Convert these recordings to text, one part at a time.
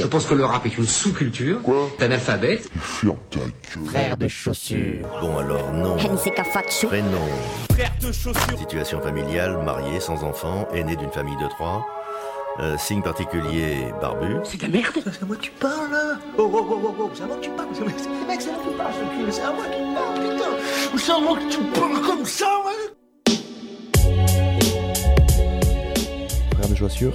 Je pense que le rap est une sous-culture. Quoi ta gueule. Frère de chaussures. Bon alors non. Prénom. Frère de chaussures. Situation familiale, marié, sans enfant, aîné d'une famille de trois. Euh, signe particulier, barbu. C'est de la merde. C'est à moi que tu parles là Oh oh oh oh oh, c'est à moi que tu parles C'est mec, c'est à moi que tu parles, ce cul, c'est à moi que tu parles, putain C'est à moi que tu parles comme ça, ouais Frère de chaussures,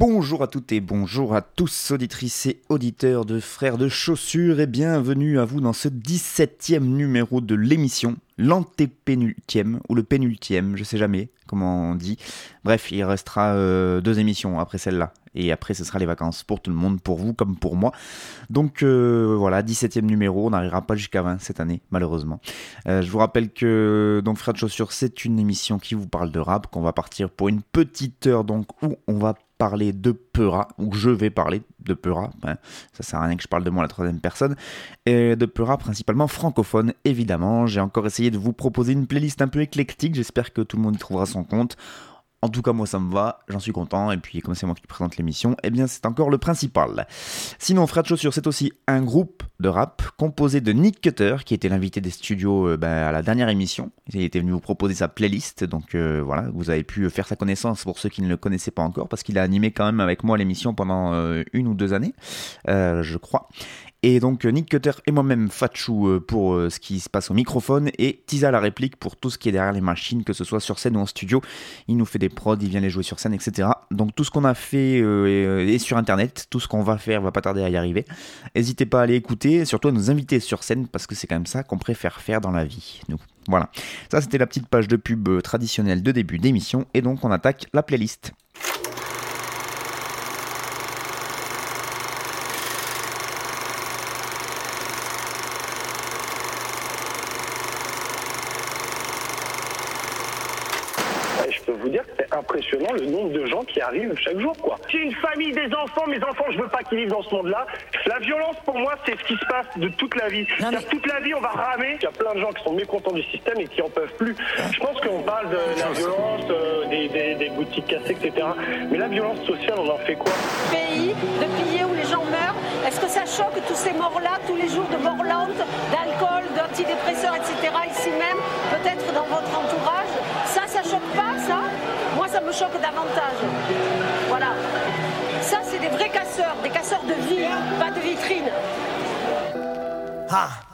Bonjour à toutes et bonjour à tous, auditrices et auditeurs de Frères de Chaussures, et bienvenue à vous dans ce 17e numéro de l'émission, l'antépénultième, ou le pénultième, je sais jamais comment on dit. Bref, il restera euh, deux émissions après celle-là, et après ce sera les vacances pour tout le monde, pour vous comme pour moi. Donc euh, voilà, 17e numéro, on n'arrivera pas jusqu'à 20 cette année, malheureusement. Euh, je vous rappelle que donc Frères de Chaussures, c'est une émission qui vous parle de rap, qu'on va partir pour une petite heure, donc où on va parler de Peura, ou je vais parler de Peura, hein, ça sert à rien que je parle de moi la troisième personne, et de Peura principalement francophone, évidemment. J'ai encore essayé de vous proposer une playlist un peu éclectique, j'espère que tout le monde y trouvera son compte. En tout cas, moi, ça me va, j'en suis content, et puis comme c'est moi qui présente l'émission, eh bien, c'est encore le principal. Sinon, Frère de Chaussures, c'est aussi un groupe de rap composé de Nick Cutter, qui était l'invité des studios euh, ben, à la dernière émission. Il était venu vous proposer sa playlist, donc euh, voilà, vous avez pu faire sa connaissance pour ceux qui ne le connaissaient pas encore, parce qu'il a animé quand même avec moi l'émission pendant euh, une ou deux années, euh, je crois. Et donc Nick Cutter et moi-même Fatchou euh, pour euh, ce qui se passe au microphone et Tisa la réplique pour tout ce qui est derrière les machines, que ce soit sur scène ou en studio. Il nous fait des prods, il vient les jouer sur scène, etc. Donc tout ce qu'on a fait euh, est, euh, sur internet, tout ce qu'on va faire va pas tarder à y arriver. N'hésitez pas à aller écouter, surtout à nous inviter sur scène parce que c'est quand même ça qu'on préfère faire dans la vie, nous. Voilà. Ça c'était la petite page de pub euh, traditionnelle de début d'émission et donc on attaque la playlist. Je peux vous dire que c'est impressionnant le nombre arrivent chaque jour, quoi. J'ai une famille, des enfants, mes enfants, je veux pas qu'ils vivent dans ce monde-là. La violence, pour moi, c'est ce qui se passe de toute la vie. C'est-à-dire, Toute la vie, on va ramer. Il y a plein de gens qui sont mécontents du système et qui en peuvent plus. Je pense qu'on parle de la violence, euh, des, des- des boutiques cassées, etc. Mais la violence sociale, on en fait quoi? Pays, de pays où les gens meurent. Est-ce que ça choque tous ces morts-là, tous les jours de mort lente, d'alcool, d'antidépresseurs, etc., ici même, peut-être dans votre entourage? Ça, ça choque pas, ça? Ça me choque davantage. Voilà. Ça, c'est des vrais casseurs, des casseurs de vie, pas de vitrine. Ah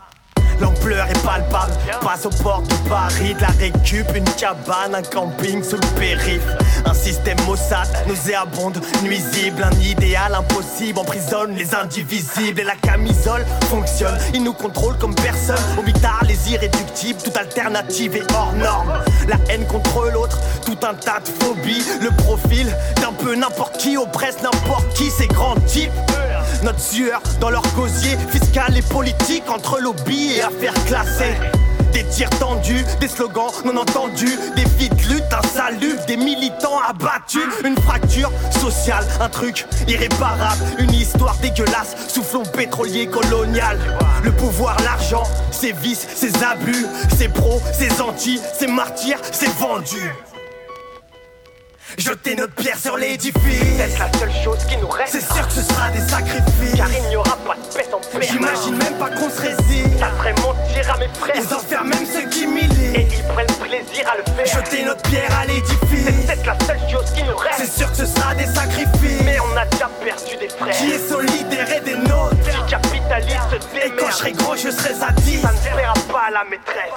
L'ampleur est palpable, passe au port de Paris, de la récup, une cabane, un camping sous le périph. Un système Mossad, nauséabonde, nuisible, un idéal impossible, emprisonne les indivisibles et la camisole fonctionne. Ils nous contrôlent comme personne, au mitard, les irréductibles, toute alternative est hors norme. La haine contre l'autre, tout un tas de phobies, le profil d'un peu n'importe qui oppresse n'importe qui, ces grands types. Notre sueur dans leur gosier fiscal et politique entre lobby et affaires classées. Des tirs tendus, des slogans non entendus, des vies de lutte insalubres, des militants abattus, une fracture sociale, un truc irréparable, une histoire dégueulasse, soufflon pétrolier colonial. Le pouvoir, l'argent, ses vices, ses abus, ses pros, ses anti, ses martyrs, ses vendus. Jeter notre pierre sur l'édifice. C'est la seule chose qui nous reste. C'est sûr que ce sera des sacrifices. Car il n'y aura pas de paix sans paix. J'imagine même pas qu'on se résiste. Ça ferait mentir à mes frères. Ils enferment même ceux qui militent. Et ils prennent plaisir à le faire. Jeter notre pierre à l'édifice. C'est la seule chose qui nous reste. C'est sûr que ce sera des sacrifices. Mais on a déjà perdu des frères. Qui est solidaire et des nôtres. Qui capitalise se Et quand je serai gros, je serai zadiste. Ça ne plaira pas à la maîtresse.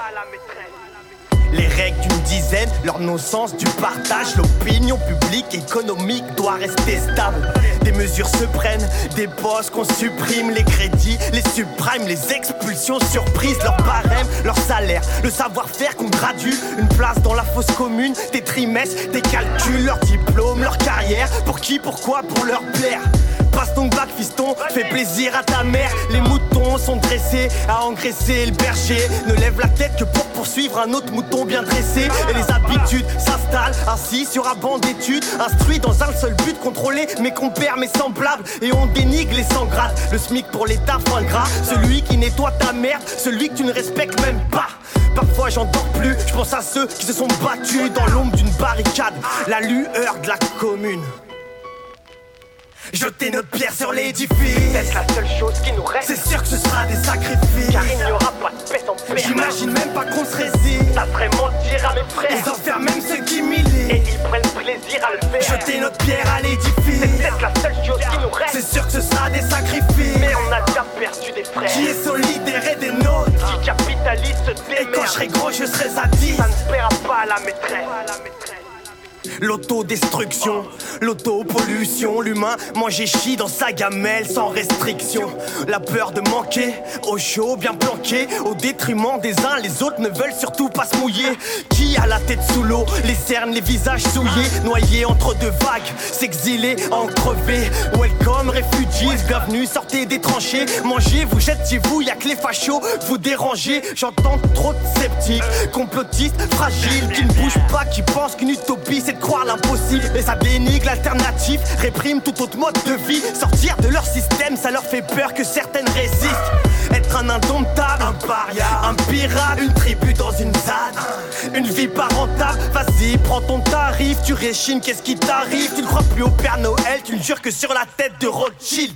Les règles d'une dizaine, leur non-sens du partage, l'opinion publique économique doit rester stable. Des mesures se prennent, des postes qu'on supprime, les crédits, les subprimes, les expulsions surprises, leur barème, leur salaire, le savoir-faire qu'on gradue, une place dans la fosse commune, des trimestres, des calculs, leur diplôme, leur carrière, pour qui, pourquoi, pour leur plaire? Passe ton bac, fiston, fais plaisir à ta mère. Les moutons sont dressés à engraisser le berger. Ne lève la tête que pour pour suivre un autre mouton bien dressé. Et les habitudes s'installent, assis sur un banc d'études, instruit dans un seul but, contrôler mes compères, mes semblables. Et on dénigre les sans. Le SMIC pour l'État, fin gras. Celui qui nettoie ta merde, celui que tu ne respectes même pas. Parfois j'en dors plus, je pense à ceux qui se sont battus dans l'ombre d'une barricade, la lueur de la commune. Jeter notre pierre sur l'édifice. C'est la seule chose qui nous reste. C'est sûr que ce sera des sacrifices. Car il n'y aura pas de paix sans père. J'imagine même pas qu'on se résiste. Ça ferait mentir à mes frères. Ils enferment même ceux qui Et militent. ils prennent plaisir à le faire. Jeter notre pierre à l'édifice. C'est peut-être la seule chose qui nous C'est reste. sûr que ce sera des sacrifices. Mais on a déjà perdu des frères. Qui est solidaire et des nôtres. Qui capitalise se Et quand je serai gros, je serai 10. Ça ne paiera pas à la maîtresse. L'autodestruction, l'autopollution, l'humain manger chie dans sa gamelle sans restriction. La peur de manquer, au chaud, bien planqué, au détriment des uns, les autres ne veulent surtout pas se mouiller. Qui a la tête sous l'eau, les cernes, les visages souillés, noyés entre deux vagues, s'exiler, en crever. Welcome, refugees, bienvenue, sortez des tranchées, mangez, vous jette chez vous, y'a que les fachos, vous dérangez. J'entends trop de sceptiques, complotistes, fragiles, qui ne bougent pas, qui pensent qu'une utopie c'est de l'impossible. Et ça dénigre l'alternative, réprime tout autre mode de vie. Sortir de leur système, ça leur fait peur que certaines résistent. Être un indomptable, un paria, un pirate, une tribu dans une ZAD. Une vie pas rentable, vas-y, prends ton tarif, tu réchines, qu'est-ce qui t'arrive? Tu ne crois plus au Père Noël, tu ne jures que sur la tête de Rothschild.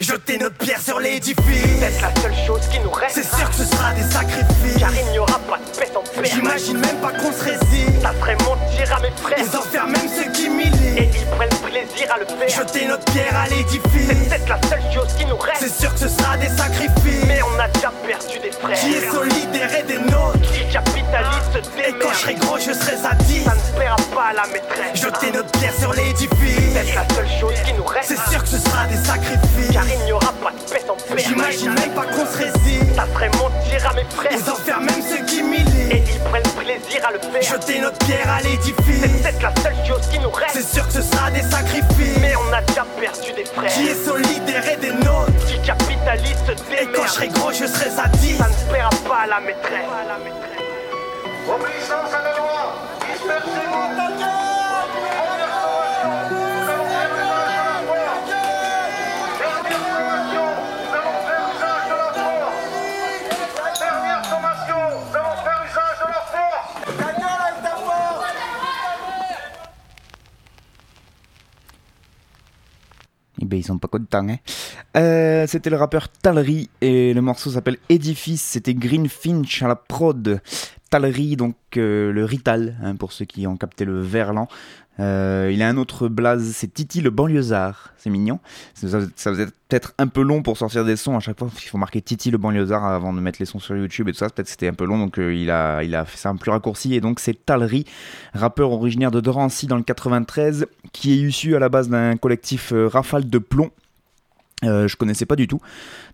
Jeter notre pierre sur l'édifice. C'est la seule chose qui nous reste. C'est sûr que ce sera des sacrifices. Car il n'y aura pas de paix sans père. J'imagine même pas qu'on se résiste. Ça ferait mentir à mes frères. Ils enferment même ceux qui Et militent. ils prennent plaisir à le faire. Jeter notre pierre à C'est l'édifice. peut-être la seule chose qui nous C'est reste. sûr que ce sera des sacrifices. Mais on a déjà perdu des frères. Qui est solidaire et des nôtres. Qui capitalise se Et quand je serai gros, je serai 10. Ça ne paiera pas à la maîtresse. Jeter notre pierre sur l'édifice. C'est la seule chose qui nous reste. C'est sûr que ce sera des sacrifices. Car il n'y aura pas de paix sans père. J'imagine même pas qu'on se résiste. Ça ferait mentir à mes frères. Ils enferment même ceux qui Et militent. ils prennent plaisir à le faire. Jeter notre pierre à C'est l'édifice. peut-être la seule chose qui nous C'est reste. sûr que ce sera des sacrifices. Mais on a déjà perdu des frères. Qui est solidaire et des nôtres. Qui capitalise se Et quand je serai gros, je serai à 10. Ça ne paiera pas à la maîtresse. Obéissance à la loi Dispersez-vous ils sont pas contents, hein. Euh, c'était le rappeur Talry et le morceau s'appelle Edifice. C'était Green Finch à la prod. Talry, donc euh, le Rital, hein, pour ceux qui ont capté le verlan. Euh, il a un autre blaze, c'est Titi le banlieusard. C'est mignon. Ça, ça faisait peut-être un peu long pour sortir des sons à chaque fois. Il faut marquer Titi le banlieusard avant de mettre les sons sur YouTube et tout ça. Peut-être c'était un peu long, donc euh, il, a, fait ça un plus raccourci. Et donc c'est Talry, rappeur originaire de Drancy dans le 93, qui est issu à la base d'un collectif euh, Rafale de plomb. Euh, je connaissais pas du tout.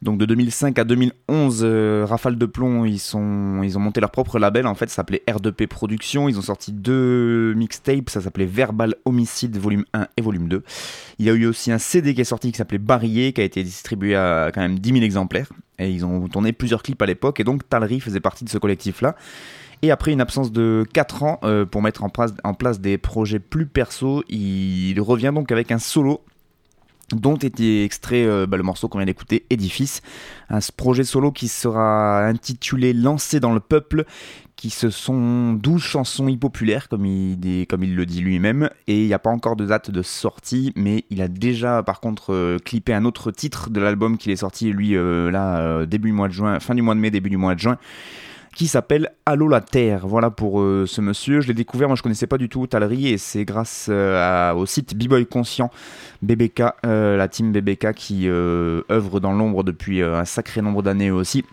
Donc de 2005 à 2011, euh, Rafale de Plomb, ils, ont monté leur propre label. En fait, ça s'appelait R2P Productions. Ils ont sorti deux mixtapes. Ça s'appelait Verbal Homicide, volume 1 et volume 2. Il y a eu aussi un CD qui est sorti qui s'appelait Barillé, qui a été distribué à quand même 10 000 exemplaires. Et ils ont tourné plusieurs clips à l'époque. Et donc Talry faisait partie de ce collectif-là. Et après une absence de 4 ans euh, pour mettre en place, en place des projets plus perso, il revient donc avec un solo dont était extrait euh, bah, le morceau qu'on vient d'écouter, Édifice, un projet solo qui sera intitulé Lancé dans le peuple, qui ce sont 12 chansons hip-populaires, comme il, le dit lui-même, et il n'y a pas encore de date de sortie, mais il a déjà par contre euh, clippé un autre titre de l'album qu'il est sorti, lui, euh, là, début du mois de juin, fin du mois de mai, début du mois de juin, qui s'appelle Allô la Terre. Voilà pour euh, ce monsieur. Je l'ai découvert, moi je connaissais pas du tout Talry et c'est grâce euh, au site B-Boy Conscient, BBK, euh, la team BBK qui œuvre dans l'ombre depuis un sacré nombre d'années aussi.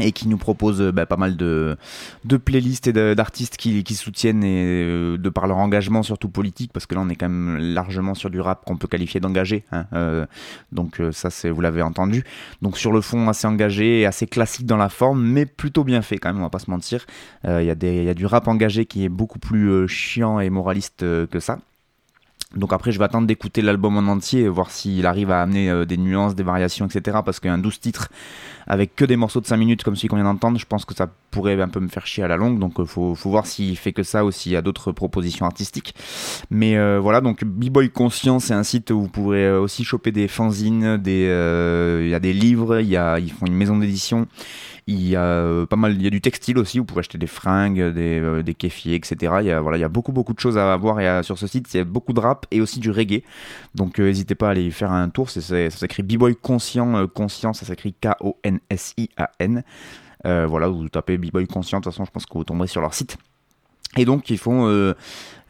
Et qui nous propose euh, bah, pas mal de, playlists et d'artistes qui, soutiennent et, euh, de par leur engagement surtout politique parce que là on est quand même largement sur du rap qu'on peut qualifier d'engagé hein, euh, donc ça c'est vous l'avez entendu. Donc sur le fond assez engagé assez classique dans la forme mais plutôt bien fait quand même on va pas se mentir. Il y, a du rap engagé qui est beaucoup plus chiant et moraliste que ça Donc après, je vais attendre d'écouter l'album en entier, voir s'il arrive à amener euh, des nuances, des variations, etc. Parce qu'un 12 titres avec que des morceaux de 5 minutes comme celui qu'on vient d'entendre, je pense que ça pourrait un peu me faire chier à la longue. Donc il faut, faut, voir s'il fait que ça ou s'il y a d'autres propositions artistiques. Mais euh, voilà, donc B-Boy Conscient, c'est un site où vous pourrez aussi choper des fanzines, des, il y a des livres, y a, ils font une maison d'édition. Il y a euh, pas mal, il y a du textile aussi. Vous pouvez acheter des fringues, des, euh, des kéfiers, etc. Il y a a beaucoup beaucoup de choses à voir et sur ce site. Il y a beaucoup de rap et aussi du reggae. Donc euh, n'hésitez pas à aller faire un tour. Ça s'écrit B-boy conscient, conscient, ça s'écrit K-O-N-S-I-A-N. voilà, vous tapez B-boy conscient. De toute façon, je pense que vous tomberez sur leur site. Et donc ils font, euh,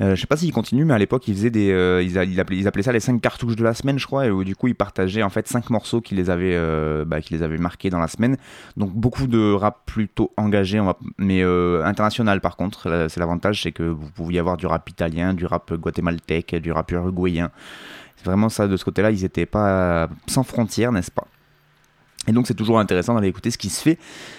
euh, je sais pas s'ils continuent, mais à l'époque ils faisaient des, euh, ils, appelaient, ça les 5 cartouches de la semaine, je crois, et où, du coup ils partageaient en fait 5 morceaux qui les avaient, euh, bah, les avaient marqués dans la semaine. Donc beaucoup de rap plutôt engagé, mais euh, international par contre. C'est l'avantage, c'est que vous pouviez avoir du rap italien, du rap guatémaltèque, du rap uruguayen. C'est vraiment ça de ce côté-là, ils étaient pas sans frontières, n'est-ce pas? Et donc c'est toujours intéressant d'aller écouter ce qui se fait.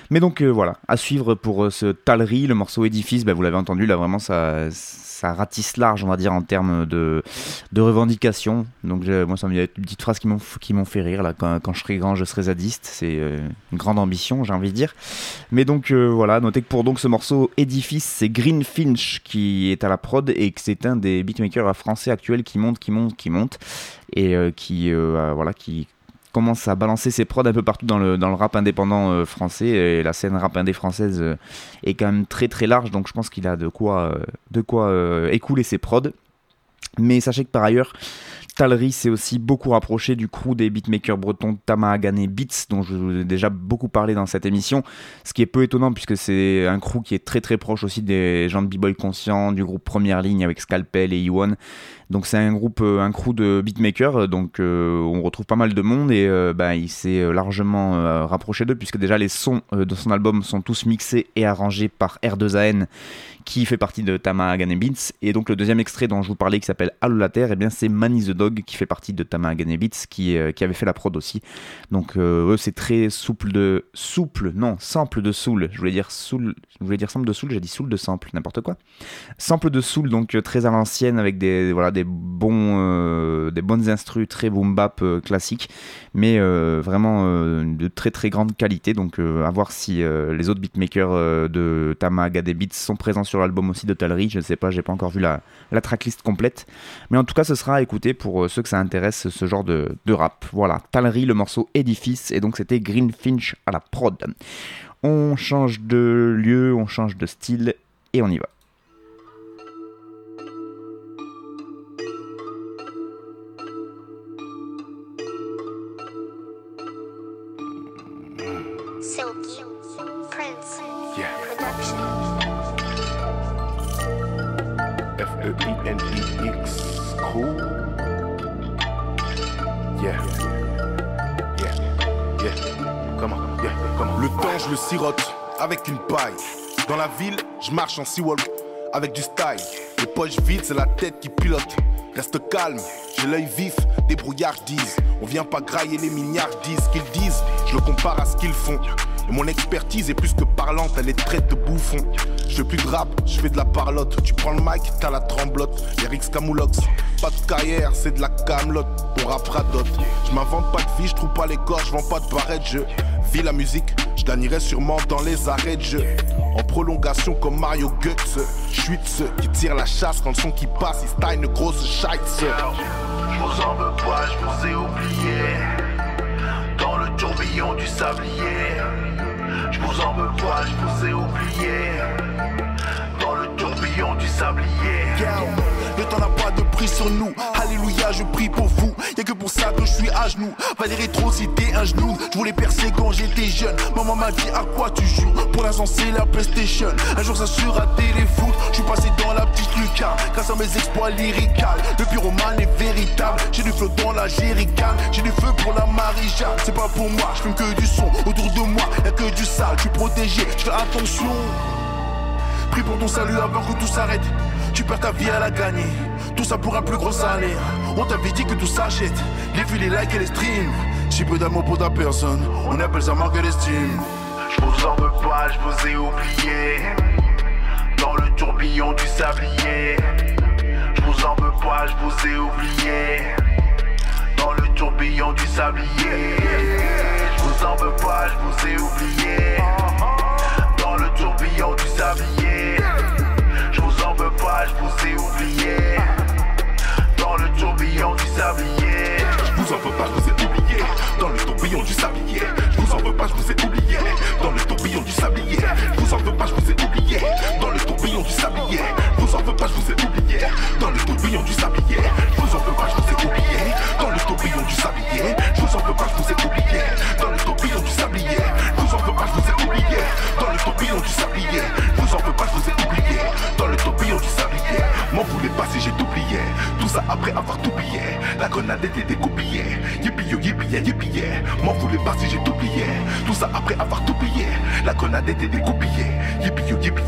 Mais donc euh, voilà, à suivre pour euh, ce Talerie, le morceau édifice, bah, vous l'avez entendu, là vraiment ça, ça ratisse large, on va dire, en termes de, de revendications. Donc moi ça me une petite phrase qui m'ont, qui m'ont fait rire, là, quand, quand, je serai grand, je serai zadiste. C'est euh, une grande ambition, j'ai envie de dire. Mais donc voilà, notez que pour donc ce morceau édifice, c'est Green Finch qui est à la prod et que c'est un des beatmakers français actuels qui monte, qui monte, qui monte. Et qui, voilà, qui commence à balancer ses prods un peu partout dans le, rap indépendant euh, français. Et la scène rap indé française euh, est quand même très très large, donc je pense qu'il a de quoi, euh, de quoi écouler ses prods. Mais sachez que par ailleurs, Talry s'est aussi beaucoup rapproché du crew des beatmakers bretons Tamahagane Beats, dont je vous ai déjà beaucoup parlé dans cette émission. Ce qui est peu étonnant puisque c'est un crew qui est très très proche aussi des gens de B-Boy Conscient, du groupe Première Ligne avec Scalpel et Iwan. Donc c'est un groupe, euh, un crew de beatmakers, euh, donc euh, on retrouve pas mal de monde et bah, il s'est largement rapproché d'eux puisque déjà les sons de son album sont tous mixés et arrangés par R2AN qui fait partie de Tama Beats. Et donc le deuxième extrait dont je vous parlais qui s'appelle Allo la Terre, et eh bien c'est Manny the Dog qui fait partie de Tama Beats qui, qui avait fait la prod aussi. Donc eux c'est très souple de souple, non sample de soul. Je voulais dire soul, je voulais dire sample de soul, j'ai dit soul de sample, n'importe quoi. Sample de soul donc très à l'ancienne avec des voilà des bons, euh, des bonnes instrus, très boom bap euh, classiques, mais euh, vraiment de très très grande qualité. Donc à voir si les autres beatmakers de Tama Beats sont présents sur l'album aussi de Talry. Je ne sais pas, j'ai pas encore vu la, la tracklist complète, mais en tout cas ce sera à écouter pour ceux que ça intéresse ce genre de, de rap. Voilà, Talry, le morceau Édifice, et donc c'était Green Finch à la prod. On change de lieu, on change de style et on y va. Je le sirote avec une paille. Dans la ville, je marche en Seawall avec du style. Les poches vides, c'est la tête qui pilote. Reste calme, j'ai l'œil vif, disent. On vient pas grailler les milliards disent qu'ils disent. Je le compare à ce qu'ils font. Et mon expertise est plus que elle est traite de bouffon. Je fais plus de rap, je fais de la parlotte. Tu prends le mic, t'as la tremblote. Rix Camoulox, pas de carrière, c'est de la camelote. On rap radote. Je m'invente pas de vie, je trouve pas les corps, je vends pas de barrette, je vis la musique. Je gagnerai sûrement dans les arrêts de jeu. En prolongation comme Mario suis de ceux qui tirent la chasse quand le son qui passe, il style une grosse shite. Je vous en veux pas, je vous ai oublié. Dans le tourbillon du sablier. En veux pas, je vous ai oublié. Dans le tourbillon du sablier. Le temps n'a pas de prix sur nous. Alléluia, je prie pour vous. Y'a que pour ça que je suis à genoux. Valérie trop t'es un genou. Je voulais percer quand j'étais jeune. Maman m'a dit à quoi tu joues? Pour l'instant, c'est la PlayStation. Un jour, ça sera téléfoot. Je suis passé dans la petite lucarne. Grâce à mes exploits lyricales. Le pyromane est véritable. J'ai du flot dans la jerrycan. J'ai du feu pour la Marija. C'est pas pour moi, je fume que du son. Autour de moi, y'a que du sale. Je suis protégé, je fais attention. Prie pour ton salut avant que tout s'arrête. Tu perds ta vie à la gagner. Tout ça pour un plus gros salaire. On t'avait dit que tout s'achète. Les vues, les likes et les streams. Si peu d'amour pour ta personne, on appelle ça manque d'estime. Je vous en veux pas, je vous ai oublié. Dans le tourbillon du sablier. Je vous en veux pas, je vous ai oublié. Dans le tourbillon du sablier. Je vous en veux pas, je vous ai oublié. Dans le tourbillon du sablier. Pas, je vous ai oublié. Dans le tourbillon du sablier. Je vous en veux pas, je vous ai oublié. Dans le tourbillon du sablier. Je vous en veux pas, je vous ai oublié. Dans le tourbillon du sablier. Je vous en veux pas, je vous ai oublié. Dans le tourbillon du sablier. Je vous en veux pas, je vous ai oublié. Dans le tourbillon du sablier. Je vous en veux pas, je vous ai oublié. Dans le tourbillon du sablier. Je vous en veux pas, je vous ai oublié. Dans le tourbillon du sablier. Je vous en veux pas, je vous ai oublié. Dans le tourbillon du sablier. La grenade était découpillée. Ya, yippie yeah. M'en voulez pas si j'ai oublié. Tout ça après avoir tout plié. La grenade était découpillée. Yippie yo, yippie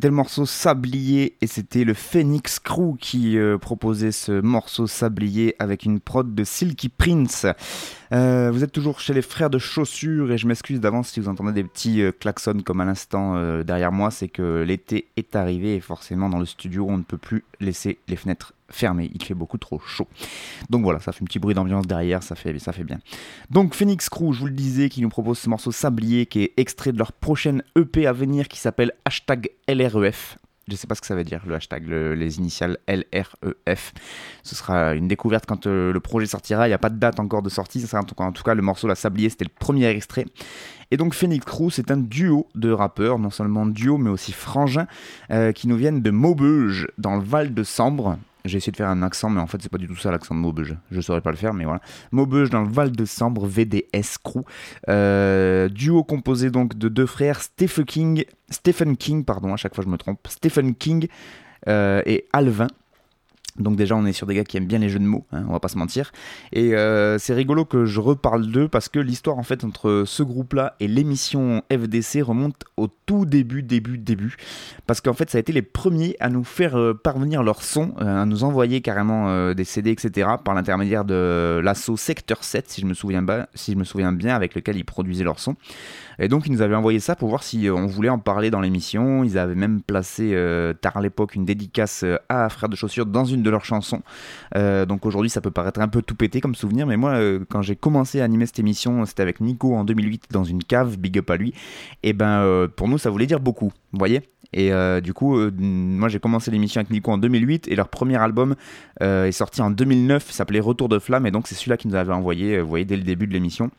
C'était le morceau Sablier et c'était le Phoenix Crew qui euh, proposait ce morceau Sablier avec une prod de Silky Prince. Euh, vous êtes toujours chez les frères de chaussures et je m'excuse d'avance si vous entendez des petits euh, klaxons comme à l'instant euh, derrière moi, c'est que l'été est arrivé et forcément dans le studio on ne peut plus laisser les fenêtres fermées, il fait beaucoup trop chaud. Donc voilà, ça fait un petit bruit d'ambiance derrière, ça fait, ça fait bien. Donc Phoenix Crew, je vous le disais, qui nous propose ce morceau Sablier qui est extrait de leur prochaine EP à venir qui s'appelle hashtag LREF. Je sais pas ce que ça veut dire, le hashtag, le- les initiales LREF. Ce sera une découverte quand euh, le projet sortira. Il n'y a pas de date encore de sortie. Ça sera en tout cas, en tout cas, le morceau La Sablier, c'était le premier extrait. Et donc Phoenix Crew, c'est un duo de rappeurs, non seulement duo, mais aussi frangin, euh, qui nous viennent de Maubeuge, dans le Val de Sambre. J'ai essayé de faire un accent, mais en fait, c'est pas du tout ça l'accent de Maubeuge. Je saurais pas le faire, mais voilà. Maubeuge dans le Val de Sambre, VDS Crew. Euh, duo composé donc de deux frères, Stephen King, Stephen King, pardon, à chaque fois je me trompe, Stephen King euh, et Alvin. Donc déjà on est sur des gars qui aiment bien les jeux de mots, hein, on va pas se mentir. Et euh, c'est rigolo que je reparle d'eux parce que l'histoire en fait entre ce groupe-là et l'émission FDC remonte au tout début, début, début. Parce qu'en fait ça a été les premiers à nous faire euh, parvenir leur son, euh, à nous envoyer carrément des CD, etc. par l'intermédiaire de l'assaut Secteur 7, si je, me souviens bien, si je me souviens bien, avec lequel ils produisaient leur son. Et donc ils nous avaient envoyé ça pour voir si euh, on voulait en parler dans l'émission. Ils avaient même placé euh, tard à l'époque une dédicace euh, à Frère de Chaussures dans une de leurs chansons. Donc aujourd'hui ça peut paraître un peu tout pété comme souvenir, mais moi quand j'ai commencé à animer cette émission, c'était avec Nico en 2008 dans une cave, big up à lui. Et ben euh, pour nous ça voulait dire beaucoup, vous voyez? Et du coup, moi j'ai commencé l'émission avec Nico en 2008 et leur premier album est sorti en 2009, il s'appelait Retour de flamme et donc c'est celui-là qu'ils nous avait envoyé, vous voyez, dès le début de l'émission.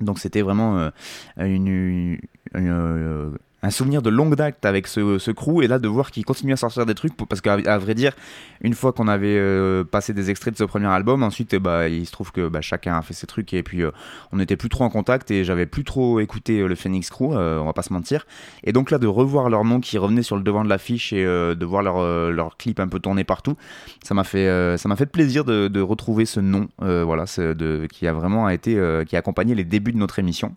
Donc c'était vraiment euh, une, euh, un souvenir de longue date avec ce, ce crew et là de voir qu'ils continuent à sortir des trucs parce qu'à vrai dire une fois qu'on avait euh, passé des extraits de ce premier album ensuite eh bah, il se trouve que bah, chacun a fait ses trucs et puis euh, on n'était plus trop en contact et j'avais plus trop écouté euh, le Phoenix Crew on va pas se mentir. Et donc là de revoir leur nom qui revenait sur le devant de l'affiche et de voir leur, clip un peu tourné partout ça m'a fait ça m'a fait plaisir de, retrouver ce nom voilà de, qui a vraiment été qui a accompagné les débuts de notre émission.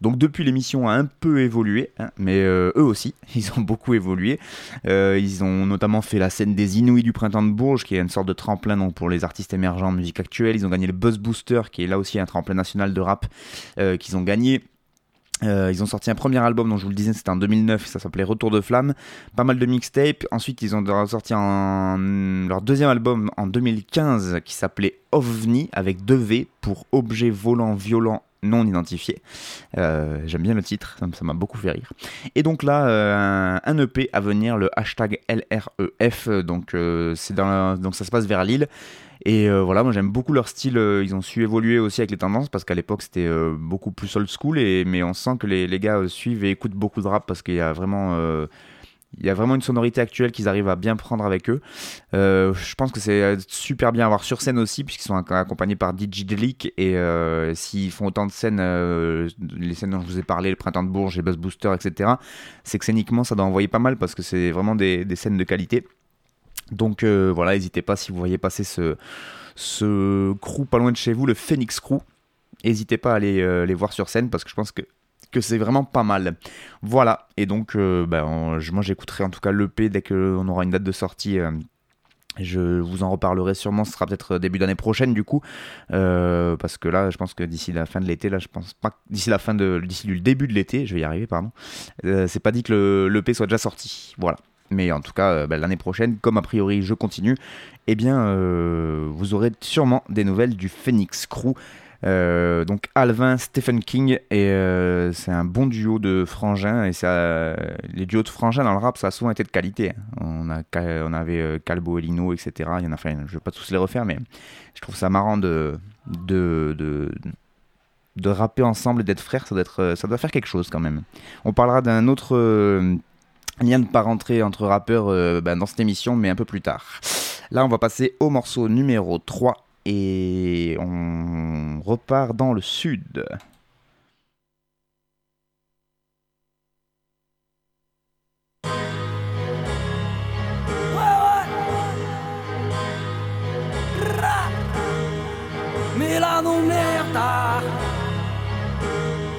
Donc depuis l'émission a un peu évolué hein, mais euh, eux aussi ils ont beaucoup évolué. Euh, ils ont notamment fait la scène des Inouïs du printemps de Bourges qui est une sorte de tremplin pour les artistes émergents en musique actuelle. Ils ont gagné le Buzz Booster qui est là aussi un tremplin national de rap euh, qu'ils ont gagné. Ils ont sorti un premier album dont je vous le disais c'était en 2009 ça s'appelait Retour de flamme. Pas mal de mixtapes. Ensuite ils ont sorti leur deuxième album en 2015 qui s'appelait OVNI avec deux V pour objet volant violent non identifié Euh, j'aime bien le titre ça m'a beaucoup fait rire et donc là euh, un, EP à venir le hashtag LREF donc euh, c'est dans donc ça se passe vers Lille et voilà, moi j'aime beaucoup leur style. ils ont su évoluer aussi avec les tendances parce qu'à l'époque c'était beaucoup plus old school. Et, mais on sent que les, les gars suivent et écoutent beaucoup de rap parce qu'il y a vraiment. Euh, il y a vraiment une sonorité actuelle qu'ils arrivent à bien prendre avec eux. Euh, je pense que c'est super bien à voir sur scène aussi, puisqu'ils sont ac- accompagnés par DJ Delic. Et euh, s'ils font autant de scènes, euh, les scènes dont je vous ai parlé, le Printemps de Bourges, les Buzz Booster, etc., c'est que scéniquement ça doit envoyer pas mal parce que c'est vraiment des, scènes de qualité. Donc euh, voilà, n'hésitez pas si vous voyez passer ce, ce crew pas loin de chez vous, le Phoenix Crew. N'hésitez pas à aller euh, les voir sur scène parce que je pense que, que c'est vraiment pas mal. Voilà, et donc euh, ben, moi j'écouterai en tout cas l'EP dès qu'on aura une date de sortie. euh, je vous en reparlerai sûrement, ce sera peut-être début d'année prochaine du coup, euh, parce que là, je pense que d'ici la fin de l'été, là, je pense pas, d'ici la fin de, d'ici le début de l'été, je vais y arriver, pardon. euh, c'est pas dit que le l'EP soit déjà sorti, voilà. Mais en tout cas, euh, bah, l'année prochaine, comme a priori je continue, eh bien, euh, vous aurez sûrement des nouvelles du Phoenix Crew. Euh, donc Alvin, Stephen King, et euh, c'est un bon duo de frangins. Et ça, les duos de frangins dans le rap, ça a souvent été de qualité. hein. On, a, on avait euh, Calbo et Lino, etc. Il y en a, enfin, je vais pas tous les refaire, mais je trouve ça marrant de, de, de, de rapper ensemble et d'être frères. Ça doit, faire quelque chose quand même. On parlera d'un autre lien de parenté entre rappeurs bah, dans cette émission, mais un peu plus tard. Là, on va passer au morceau numéro 3 et on repart dans le sud.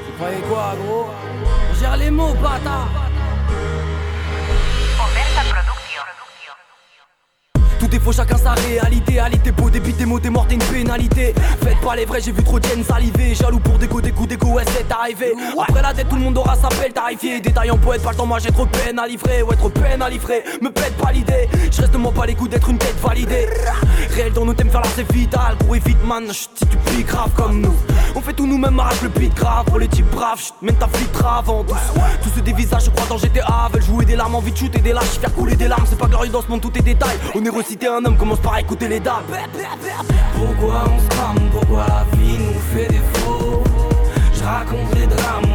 Tu croyais quoi gros? On gère les mots bâtard Faux, chacun sa réalité. Alité beau, débit des mots, des morts, t'es une pénalité. Faites pas les vrais, j'ai vu trop de jeunes saliver. Jaloux pour des coups, des coups, des coups, ouais, c'est arrivé. Après la dette, tout le monde aura sa pelle tarifiée. Détaillant poète, pas le temps, moi j'ai trop peine à livrer. Ouais, trop peine à livrer. Me pète pas l'idée. Je reste moi pas les coups d'être une tête validée. Réel dans nos thèmes, faire l'art, c'est vital. Courir vite, man, si tu piques grave comme nous. On fait tout nous-mêmes, arrache le beat grave. Pour les types braves, mène ta filtre avant tous. Tous ceux des visages, je crois dans GTA. Veulent jouer des larmes, envie de shooter des lâches, faire couler des larmes. C'est pas glorieux dans ce monde, tout est détail. On est un homme, commence par écouter les dames. Pourquoi on se crame Pourquoi la vie nous fait défaut? Je raconte les drames,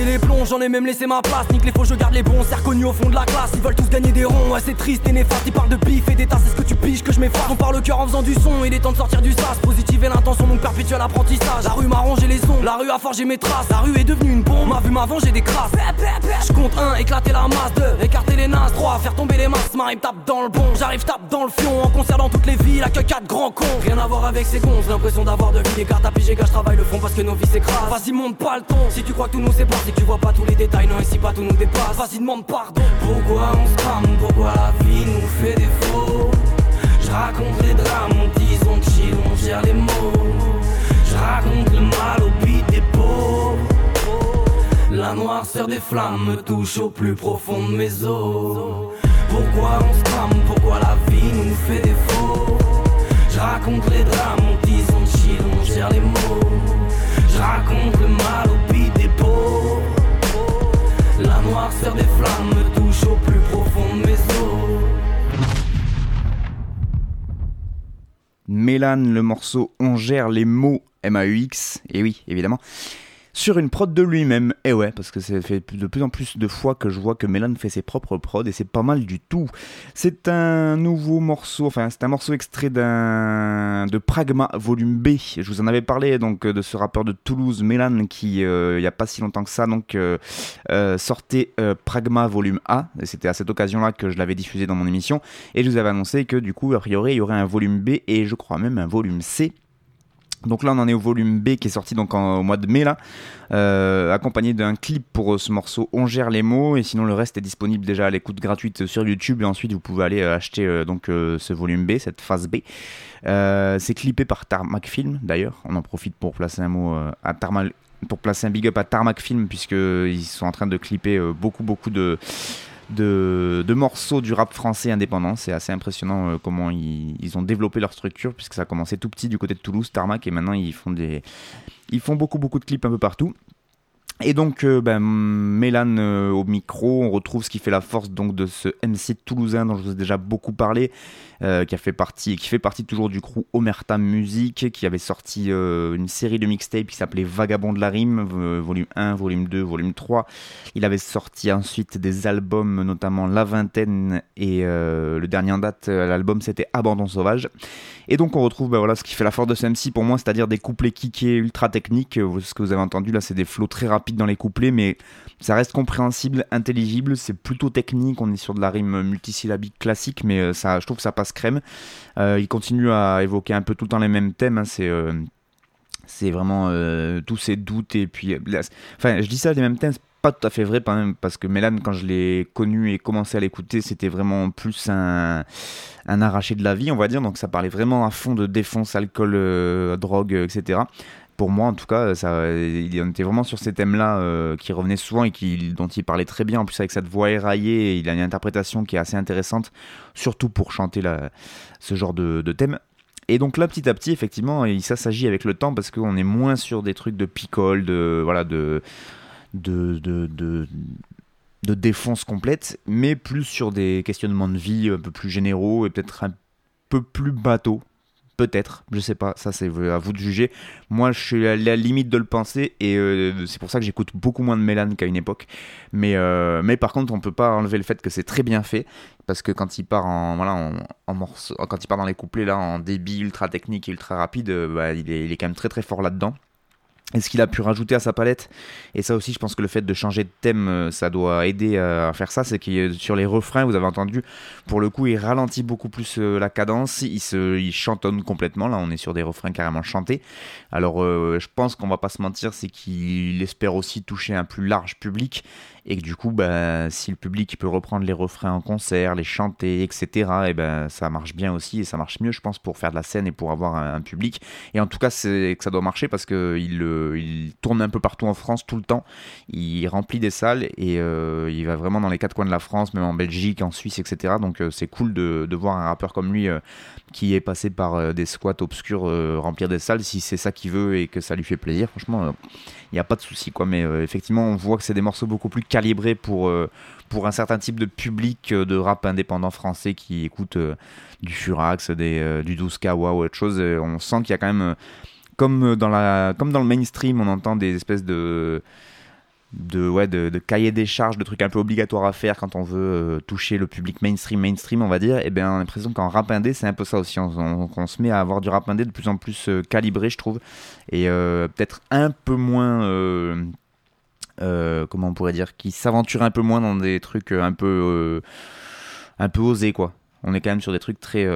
pété les plombs, j'en ai même laissé ma place. Nique les faux, je garde les bons, c'est reconnu au fond de la classe. Ils veulent tous gagner des ronds, ouais, c'est triste et néfaste. Ils parlent de pif et d'état, c'est ce que tu piges que je m'efface. On parle le cœur en faisant du son, il est temps de sortir du sas. Positive et l'intention, donc perpétuel apprentissage. La rue m'a rongé les sons, la rue a forgé mes traces. La rue est devenue une bombe, m'a vu m'a j'ai des crasses. Je compte un, éclater la masse, deux, écarter les nazes, trois, faire tomber les masses. Ma rime tape dans le bon, j'arrive tape dans le fion. En concert dans toutes les villes, la que quatre grands cons. Rien à voir avec ces cons, j'ai l'impression d'avoir de vie des cartes à piger, gars, je travaille le fond parce que nos vies s'écrasent. Vas-y, monte pas le ton, si tu crois que tout nous que tu vois pas tous les détails, non, ici pas tout nous dépasse. Vas-y, pardon. Pourquoi on se crame, pourquoi la vie nous fait défaut? Je raconte les drames, on dit on chill, on gère les mots. Je raconte le mal au beat des pauvres. La noirceur des flammes me touche au plus profond de mes os. Pourquoi on se crame, pourquoi la vie nous fait défaut? Je raconte les drames, on chill, on gère les mots. Je raconte le mal au Mélan, le morceau On gère les mots M-A-U-X, et oui, évidemment, sur une prod de lui-même. Et ouais, parce que ça fait de plus en plus de fois que je vois que Mélan fait ses propres prods, et c'est pas mal du tout. C'est un nouveau morceau, enfin, c'est un morceau extrait d'un de Pragma Volume B. Je vous en avais parlé donc de ce rappeur de Toulouse, Mélan, qui, euh, il y a pas si longtemps que ça, donc euh, euh, sortait euh, Pragma Volume A. C'était à cette occasion-là que je l'avais diffusé dans mon émission. Et je vous avais annoncé que du coup, a priori, il y aurait un volume B et je crois même un volume C. Donc là, on en est au volume B qui est sorti donc au mois de mai là, euh, accompagné d'un clip pour euh, ce morceau On gère les mots et sinon le reste est disponible déjà à l'écoute gratuite sur YouTube et ensuite vous pouvez aller euh, acheter donc ce volume B, cette phase B. C'est clippé par Tarmac Film d'ailleurs. On en profite pour placer un mot à Tarmac pour placer un big up à Tarmac Film puisqu'ils sont en train de clipper beaucoup beaucoup de de, morceaux du rap français indépendant. C'est assez impressionnant euh, comment ils, ils ont développé leur structure, puisque ça a commencé tout petit du côté de Toulouse, Tarmac, et maintenant ils font, des, ils font beaucoup, beaucoup de clips un peu partout. Et donc, euh, ben, Mélan euh, au micro, on retrouve ce qui fait la force donc de ce MC toulousain dont je vous ai déjà beaucoup parlé, euh, qui fait partie, toujours du crew Omerta Music, qui avait sorti euh, une série de mixtapes qui s'appelait Vagabond de la rime, euh, volume 1, volume 2, volume 3. Il avait sorti ensuite des albums, notamment La Vingtaine et le dernier en date, l'album c'était Abandon Sauvage. Et donc on retrouve ben, voilà, ce qui fait la force de ce MC pour moi, c'est-à-dire des couplets kickés ultra techniques. Ce que vous avez entendu là, c'est des flots très rapides dans les couplets, mais ça reste compréhensible, intelligible. C'est plutôt technique. On est sur de la rime multisyllabique classique, mais je trouve que ça passe crème. Euh, il continue à évoquer un peu tout le temps les mêmes thèmes. hein, c'est euh, c'est vraiment euh, tous ces doutes et puis enfin je dis ça les mêmes thèmes c'est pas tout à fait vrai parce que Mélan quand je l'ai connu et commencé à l'écouter c'était vraiment plus un, un arraché de la vie on va dire donc ça parlait vraiment à fond de défonce alcool drogue etc pour moi en tout cas ça il était vraiment sur ces thèmes là qui revenaient souvent et dont il parlait très bien en plus avec cette voix éraillée il a une interprétation qui est assez intéressante surtout pour chanter ce genre de, thème et donc là, petit à petit, effectivement, ça s'agit avec le temps parce qu'on est moins sur des trucs de picole, de voilà, de de, de, de, de défonce complète, mais plus sur des questionnements de vie un peu plus généraux et peut-être un peu plus bateau. Peut-être, je sais pas, ça c'est à vous de juger. Moi je suis à la limite de le penser et euh, c'est pour ça que j'écoute beaucoup moins de Mélan qu'à une époque. Mais, euh, mais par contre, on peut pas enlever le fait que c'est très bien fait parce que quand il part en, quand il part dans les couplets là en débit ultra technique et ultra rapide, euh, bah, il, est, il est quand même très très fort là-dedans. Et ce qu'il a pu rajouter à sa palette, et ça aussi je pense que le fait de changer de thème, euh, ça doit aider à faire ça, c'est que sur les refrains, vous avez entendu, pour le coup il ralentit beaucoup plus euh, la cadence, il, se, il chantonne complètement, là on est sur des refrains carrément chantés. Alors euh, je pense qu'on va pas se mentir, c'est qu'il espère aussi toucher un plus large public, et que du coup, bah, si le public peut reprendre les refrains en concert, les chanter, etc., et ben ça marche bien aussi, et ça marche mieux je pense pour faire de la scène et pour avoir un, public. Et en tout cas c'est que ça doit marcher parce que il euh, il tourne un peu partout en France tout le temps. Il remplit des salles et euh, il va vraiment dans les quatre coins de la France, même en Belgique, en Suisse, etc. Donc euh, c'est cool de, de voir un rappeur comme lui euh, qui est passé par des squats obscurs remplir des salles. Si c'est ça qu'il veut et que ça lui fait plaisir, franchement, il n'y a pas de souci. quoi. Mais effectivement, on voit que c'est des morceaux beaucoup plus calibrés pour, euh, pour un certain type de public euh, de rap indépendant français qui écoute euh, du Furax, des, du 12 Kawa ou autre chose. On sent qu'il y a quand même. comme dans, la, comme dans le mainstream, on entend des espèces de, de, ouais, de, cahiers des charges, de trucs un peu obligatoires à faire quand on veut toucher le public mainstream, mainstream, on va dire. Et bien, on a l'impression qu'en rap indé, c'est un peu ça aussi. On, se met à avoir du rap indé de plus en plus calibré, je trouve, et peut-être un peu moins. Euh, comment on pourrait dire Qui s'aventure un peu moins dans des trucs euh, un peu. euh, un peu osés, quoi. On est quand même sur des trucs très,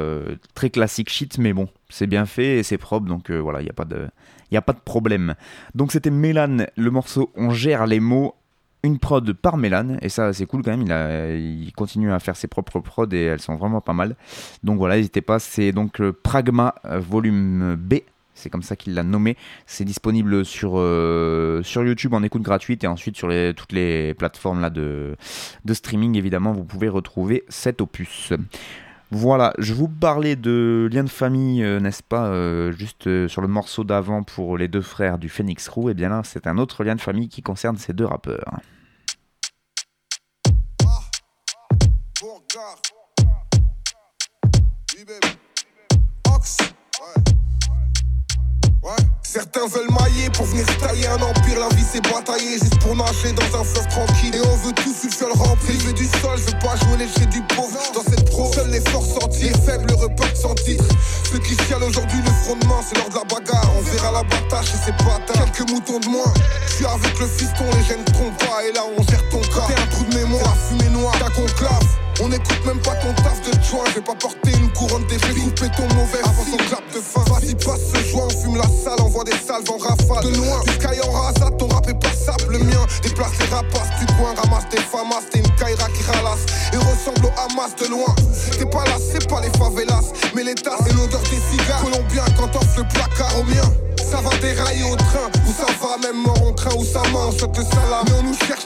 très classiques shit, mais bon, c'est bien fait et c'est propre, donc voilà, il n'y a, pas de- y a pas de problème. Donc c'était Mélan, le morceau On gère les mots, une prod par Mélan, et ça c'est cool quand même, il, a, il continue à faire ses propres prods et elles sont vraiment pas mal. Donc voilà, n'hésitez pas, c'est donc Pragma volume B. C'est comme ça qu'il l'a nommé. C'est disponible sur, euh, sur YouTube en écoute gratuite et ensuite sur toutes les plateformes là de, de streaming. Évidemment, vous pouvez retrouver cet opus. Voilà, je vous parlais de lien de famille, euh, n'est-ce pas, euh, juste sur le morceau d'avant pour les deux frères du Phoenix Roux. Et bien là, c'est un autre lien de famille qui concerne ces deux rappeurs. Bon Certains veulent mailler pour venir tailler un empire. La vie c'est batailler juste pour nager dans un fleuve tranquille. Et on veut tous une seule remplie. Je veux du sol, je veux pas jouer les du pauvre. Dans cette pro, seuls les forts sortis. Les faibles repartent sans titre. Ceux qui chialent aujourd'hui le front de main, c'est l'heure de la bagarre. On verra la bataille chez ces bâtards. Quelques moutons de moins. Je suis avec le fiston, les gènes trompent pas. Et là on gère ton cas. T'es un trou de mémoire, la fumée noire, ta conclave. On écoute même pas ton taf de joint. Je vais pas porter une couronne d'épée. Couper ton mauvais avant son clap de fin. Vas-y, passe ce joint, on fume la salle, envoie des salves en rafale. De loin, du sky en rasade, ton rap est passable. Le mien déplace les rapaces du coin, ramasse des famas. T'es une Kaira qui ralasse et ressemble au Hamas de loin. T'es pas là, c'est pas les favelas, mais les tasses et l'odeur des cigares. Colombien quand t'offres le placard au mien. Ça va dérailler au train, ou ça va même mort en train, ou ça mange, saute le. Mais on nous cherche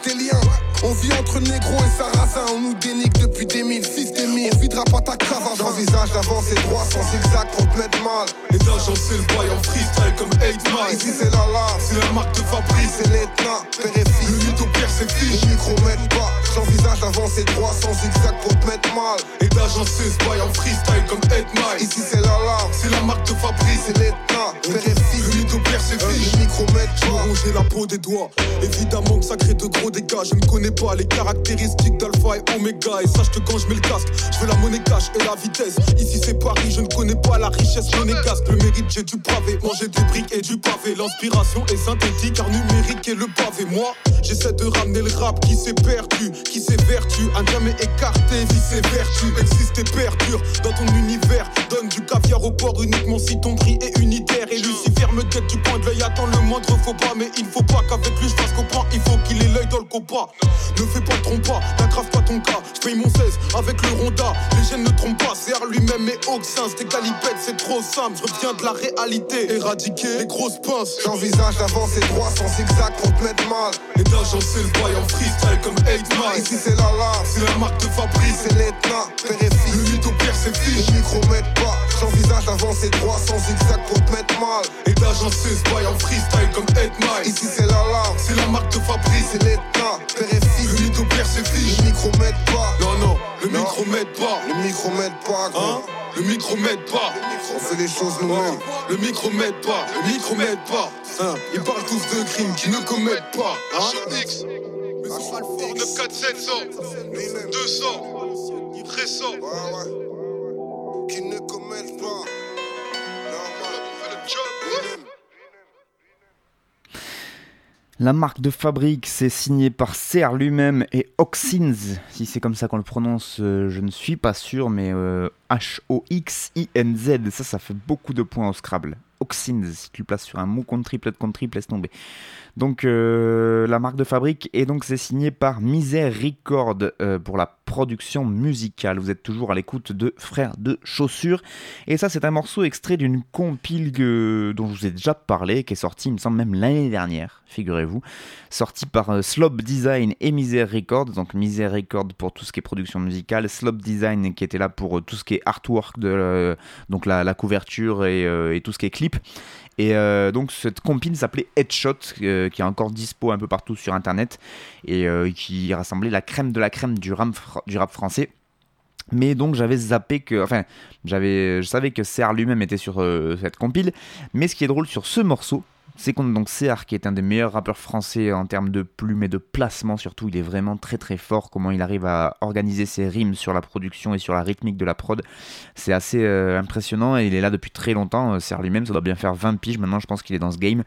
ta cravate. J'envisage d'avancer droit sans zigzag pour te mettre mal. Et dans d'agent, c'est le bail en freestyle comme 8 Mile. Ici c'est la lave, c'est la marque de Fabrice. C'est l'Etna, père et fils. Le mytho père ses fiches. Le micro m'aide pas, j'envisage d'avancer droit sans zigzag pour te mettre mal. Et d'agent, c'est ce bail en freestyle comme 8 Mile. Ici c'est la lave, c'est la marque de Fabrice. C'est l'Etna, père et ses fiches. Le micro m'aide pas. ronger la peau des doigts. Évidemment que ça crée de gros dégâts. Je ne connais pas les caractéristiques d'Alpha et Omega. Et sache que quand je mets le casque, je veux la monnaie cash et la vitesse. Ici c'est Paris, je ne connais pas la richesse monégasque. Le mérite, j'ai du pavé. Manger des briques et du pavé. L'inspiration est synthétique car numérique est le pavé. Moi, j'essaie de ramener le rap qui s'est perdu, qui s'est vertu. Un jamais écarté, vie ses vertus. Existe et perdure dans ton univers. Donne du caviar au port uniquement si ton prix est unitaire. Lucifer me guette du coin de l'œil. Attends le moindre faux pas, mais il faut pas qu'avec lui je fasse comprendre. Il faut qu'il ait l'œil dans le copa. Ne fais pas le trompa, n'aggrave pas ton cas. Je paye mon 16 avec le Ronda. Les gènes ne trompent pas, c'est lui-même et Oxins. Tes calipettes, c'est trop simple. Je reviens de la réalité, éradiquer les grosses pinces. J'envisage d'avancer droit sans zigzag pour te mettre mal. Et d'agencer le bail en freestyle comme 8 Mile. Ici c'est la lave, c'est la marque de Fabrice. C'est l'Etna, père et fils. Le mytho père ses fiches. Le micro m'aide pas. J'envisage d'avancer droit sans zigzag pour te mettre mal. Et d'agencer ce bail en freestyle comme 8 Mile. Ici c'est la lave, c'est la marque de Fabrice. C'est l'Etna, père et fils. Le mytho père ses fiches. Le micro pas. Non, non, le micro m'aide pas. Le micro m'aide pas, gros. Hein? Le micro m'aide pas. On fait les choses nous-mêmes. Le micro m'aide pas. Le micro m'aide pas. Hein Ils parlent tous de crimes qui ne commettent pas. Hein? X. Mais c'est pas le fort. 9, 4, 700. 200. 1300. La marque de fabrique, c'est signé par Serre lui-même et Oxins, si c'est comme ça qu'on le prononce, euh, je ne suis pas sûr, mais euh, H-O-X-I-N-Z, ça, ça fait beaucoup de points au Scrabble. Oxins, si tu le places sur un mot contre triple, contre triple, laisse tomber. Donc euh, la marque de fabrique, et donc c'est signé par Misère Record euh, pour la production musicale. Vous êtes toujours à l'écoute de Frères de Chaussures. Et ça, c'est un morceau extrait d'une compile dont je vous ai déjà parlé, qui est sortie, il me semble, même l'année dernière, figurez-vous. Sortie par euh, Slob Design et Misère Record. Donc Misère Record pour tout ce qui est production musicale. Slob Design qui était là pour tout ce qui est artwork, donc la, la couverture et, et, tout ce qui est clip. Et euh, donc cette compile s'appelait Headshot, euh, qui est encore dispo un peu partout sur internet, et euh, qui rassemblait la crème de la crème du rap, français. Mais donc j'avais zappé que, enfin, j'avais, je savais que Serre lui-même était sur cette compile. Mais ce qui est drôle sur ce morceau, c'est donc CR qui est un des meilleurs rappeurs français en termes de plumes et de placement surtout, il est vraiment très très fort comment il arrive à organiser ses rimes sur la production et sur la rythmique de la prod. C'est assez euh, impressionnant et il est là depuis très longtemps, CR lui-même, ça doit bien faire 20 piges maintenant, je pense qu'il est dans ce game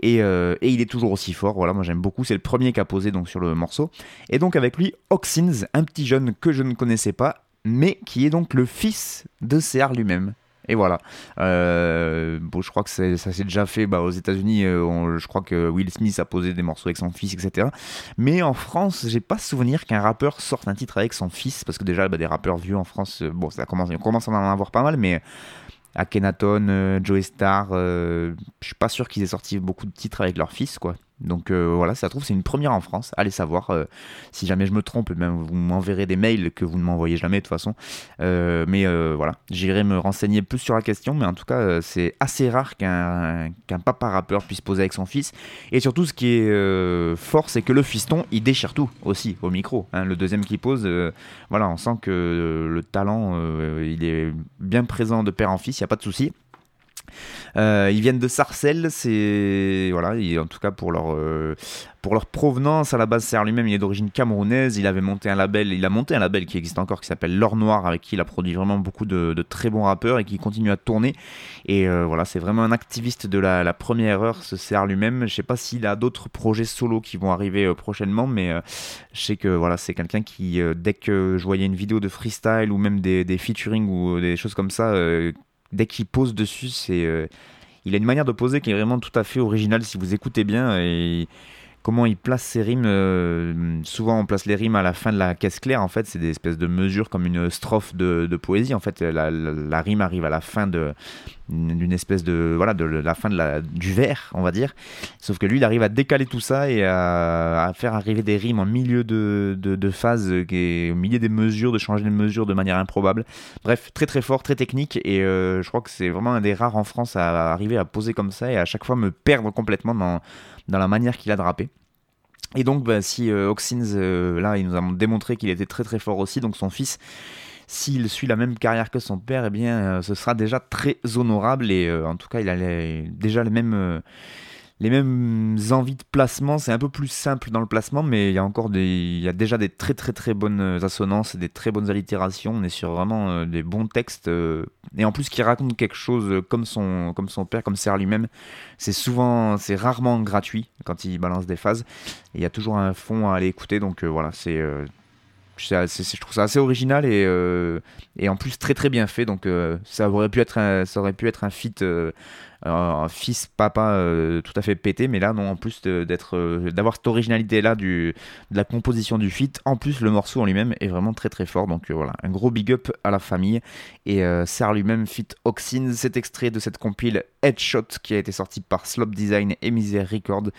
et, euh, et, il est toujours aussi fort. Voilà, moi j'aime beaucoup, c'est le premier qui a posé donc sur le morceau. Et donc avec lui Oxins, un petit jeune que je ne connaissais pas mais qui est donc le fils de CR lui-même. Et voilà. Euh, bon, je crois que ça s'est déjà fait bah, aux États-Unis. Euh, je crois que Will Smith a posé des morceaux avec son fils, etc. Mais en France, j'ai pas souvenir qu'un rappeur sorte un titre avec son fils, parce que déjà, bah, des rappeurs vieux en France, euh, bon, ça commence, on commence à en avoir pas mal, mais Akhenaton, Joey Star, je suis pas sûr qu'ils aient sorti beaucoup de titres avec leur fils, quoi. Donc euh, voilà, ça trouve, c'est une première en France. Allez savoir. euh, si jamais je me trompe, même vous m'enverrez des mails que vous ne m'envoyez jamais de toute façon. Euh, mais voilà, j'irai me renseigner plus sur la question. Mais en tout cas, c'est assez rare qu'un papa rappeur puisse poser avec son fils. Et surtout, ce qui est fort, c'est que le fiston, il déchire tout aussi au micro. hein. Le deuxième qui pose, voilà, on sent que le talent, il est bien présent de père en fils, il n'y a pas de souci. Euh, ils viennent de Sarcelles, c'est voilà, en tout cas pour leur euh, pour leur provenance à la base, Serre lui-même, il est d'origine camerounaise. Il avait monté un label, il a monté un label qui existe encore, qui s'appelle L'Or Noir, avec qui il a produit vraiment beaucoup de, très bons rappeurs et qui continue à tourner. Et euh, voilà, c'est vraiment un activiste de la, première heure, ce Serre lui-même. Je sais pas s'il a d'autres projets solo qui vont arriver prochainement, mais je sais que voilà, c'est quelqu'un qui, dès que je voyais une vidéo de freestyle ou même des, des featuring ou des choses comme ça, dès qu'il pose dessus, c'est, euh, il a une manière de poser qui est vraiment tout à fait originale si vous écoutez bien. Comment il place ses rimes. euh, souvent, on place les rimes à la fin de la caisse claire. En fait, c'est des espèces de mesures comme une strophe de, poésie. En fait, la, la- rime arrive à la fin de d'une espèce de voilà de la fin du vers, on va dire. Sauf que lui, il arrive à décaler tout ça et à, à faire arriver des rimes en milieu de, de, phase, euh, au milieu des mesures, de changer les mesures de manière improbable. Bref, très très fort, très technique et euh, je crois que c'est vraiment un des rares en France à arriver à poser comme ça et à chaque fois me perdre complètement dans, dans la manière qu'il a de rapper. Et donc, bah, si euh, Oxins, euh, là, il nous a démontré qu'il était très très fort aussi, donc son fils, s'il suit la même carrière que son père, eh bien, euh, ce sera déjà très honorable et euh, en tout cas, il a déjà les mêmes. Les mêmes envies de placement, c'est un peu plus simple dans le placement, mais il y a encore des, il y a déjà des très très très bonnes assonances, et des très bonnes allitérations. On est sur vraiment euh, des bons textes, euh, et en plus qui raconte quelque chose euh, comme son, comme son père, comme Serre lui-même. C'est souvent, c'est rarement gratuit quand il balance des phases. Il y a toujours un fond à aller écouter, donc voilà, c'est je trouve ça assez original et, et en plus très très bien fait. Donc ça aurait pu être un, ça aurait pu être un feat, un fils papa euh, tout à fait pété, mais là non. En plus d'être, euh, d'avoir cette originalité là du de la composition du feat, en plus le morceau en lui-même est vraiment très très fort. Donc euh, voilà, un gros big up à la famille et Serre lui-même feat Oxin. Cet extrait de cette compile Headshot qui a été sorti par Slop Design et Misère Records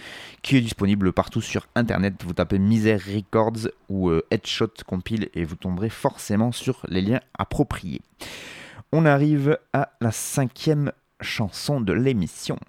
qui est disponible partout sur internet. Vous tapez Misère Records ou Headshot compile et vous tomberez forcément sur les liens appropriés. On arrive à la cinquième chanson de l'émission.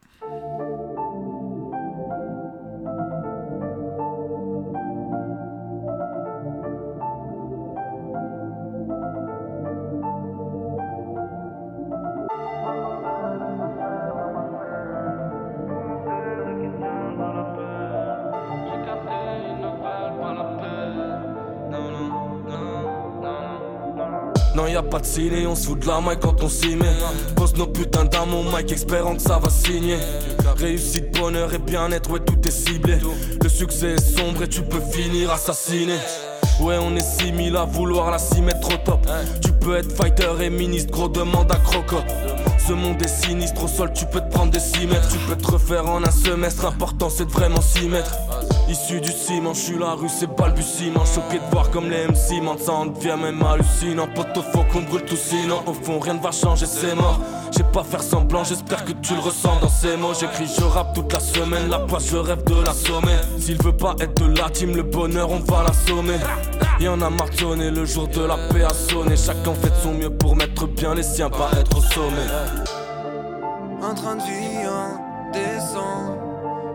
Pas on se fout de la maille quand on s'y met. Pose nos putains au mic espérant que ça va signer. Réussite, bonheur et bien-être, ouais tout est ciblé. Le succès est sombre et tu peux finir assassiné. Ouais on est 6000 à vouloir la s'y mettre au top. Tu peux être fighter et ministre, gros demande à croco ce monde est sinistre, au sol tu peux te prendre des 6 mètres. Tu peux te refaire en un semestre, l'important c'est de vraiment s'y mettre Issu du ciment, je suis la rue, c'est balbutiement. Choqué de voir comme les MC mentent, ça en devient même hallucinant. Pote, faut qu'on brûle tout sinon Au fond rien ne va changer, c'est mort. J'ai pas faire semblant, j'espère que tu le ressens dans ces mots. J'écris, je rappe toute la semaine, la poisse, je rêve de l'assommer S'il veut pas être de la team, le bonheur on va l'assommer. Y'en a sonner, le jour de la paix a sonné. Chacun fait de son mieux pour mettre bien les siens, pas être au sommet. Un train de vie indécent,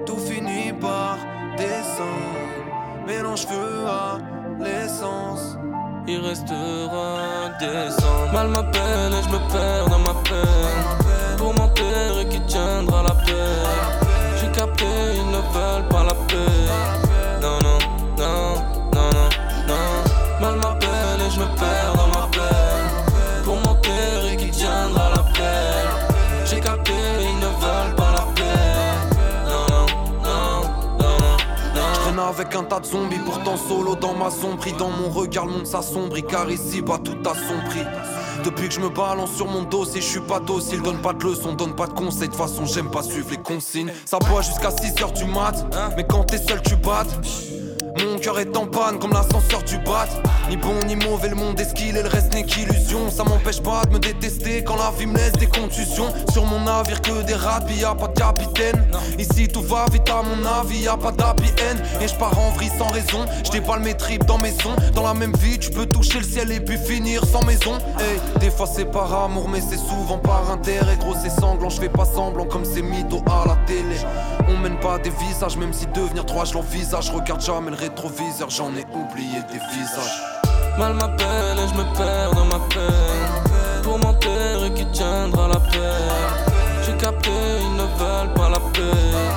tout finit par descendre. Mélange feu à l'essence. Il restera que des cendres. Mal m'appelle et je me perds dans ma peine. Pour mentir et qui tiendra la paix. J'ai capté, ils ne veulent pas la paix. Avec un tas de zombies, pourtant solo dans ma sombrie. Dans mon regard, le monde s'assombrit, car ici, bah tout a son prix. Depuis que je me balance sur mon dossier, je suis pas docile. Donne pas de leçons, donne pas de conseils. De toute façon, j'aime pas suivre les consignes. Ça boit jusqu'à 6h du mat, mais quand t'es seul, tu battes. Mon cœur est en panne comme l'ascenseur du bat. Ni bon ni mauvais, le monde est ce qu'il est, le reste n'est qu'illusion. Ça m'empêche pas de me détester quand la vie me laisse des contusions. Sur mon navire que des rats, y a pas de capitaine. Ici tout va vite à mon avis, y a pas d'happy end. Et je pars en vrille sans raison, je déballe mes tripes dans mes sons. Dans la même vie, tu peux toucher le ciel et puis finir sans maison. Hey, des fois c'est par amour, mais c'est souvent par intérêt. Gros, c'est sanglant, je fais pas semblant comme ces mythos à la télé. On mène pas des visages, même si devenir trois je l'envisage. Regarde jamais le j'en ai oublié des visages. Mal m'appelle et je me perds dans ma peine. Pour mentir et qui tiendra la paix. J'ai capté, ils ne veulent pas la paix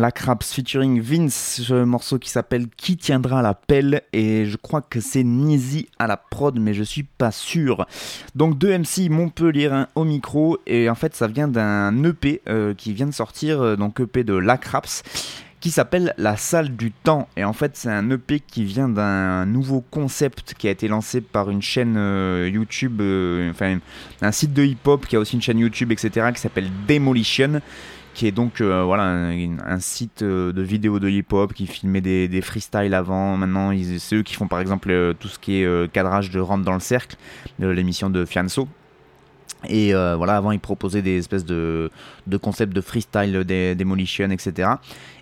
La Craps featuring Vince, ce morceau qui s'appelle Qui tiendra la pelle et je crois que c'est Nizi à la prod mais je suis pas sûr. Donc deux MC Montpellier au micro et en fait ça vient d'un EP euh, qui vient de sortir, euh, donc EP de La Craps qui s'appelle La Salle du Temps. Et en fait, c'est un EP qui vient d'un nouveau concept qui a été lancé par une chaîne euh, YouTube, enfin un site de hip-hop qui a aussi une chaîne YouTube, etc., qui s'appelle Demolition qui est donc euh, voilà un, site euh, de vidéos de hip-hop qui filmait des, freestyles avant. Maintenant, c'est eux qui font par exemple euh, tout ce qui est cadrage de Rentre dans le cercle, de l'émission de Fianso. Et voilà, avant, ils proposaient des espèces de, de concepts de freestyle, des demolition, etc.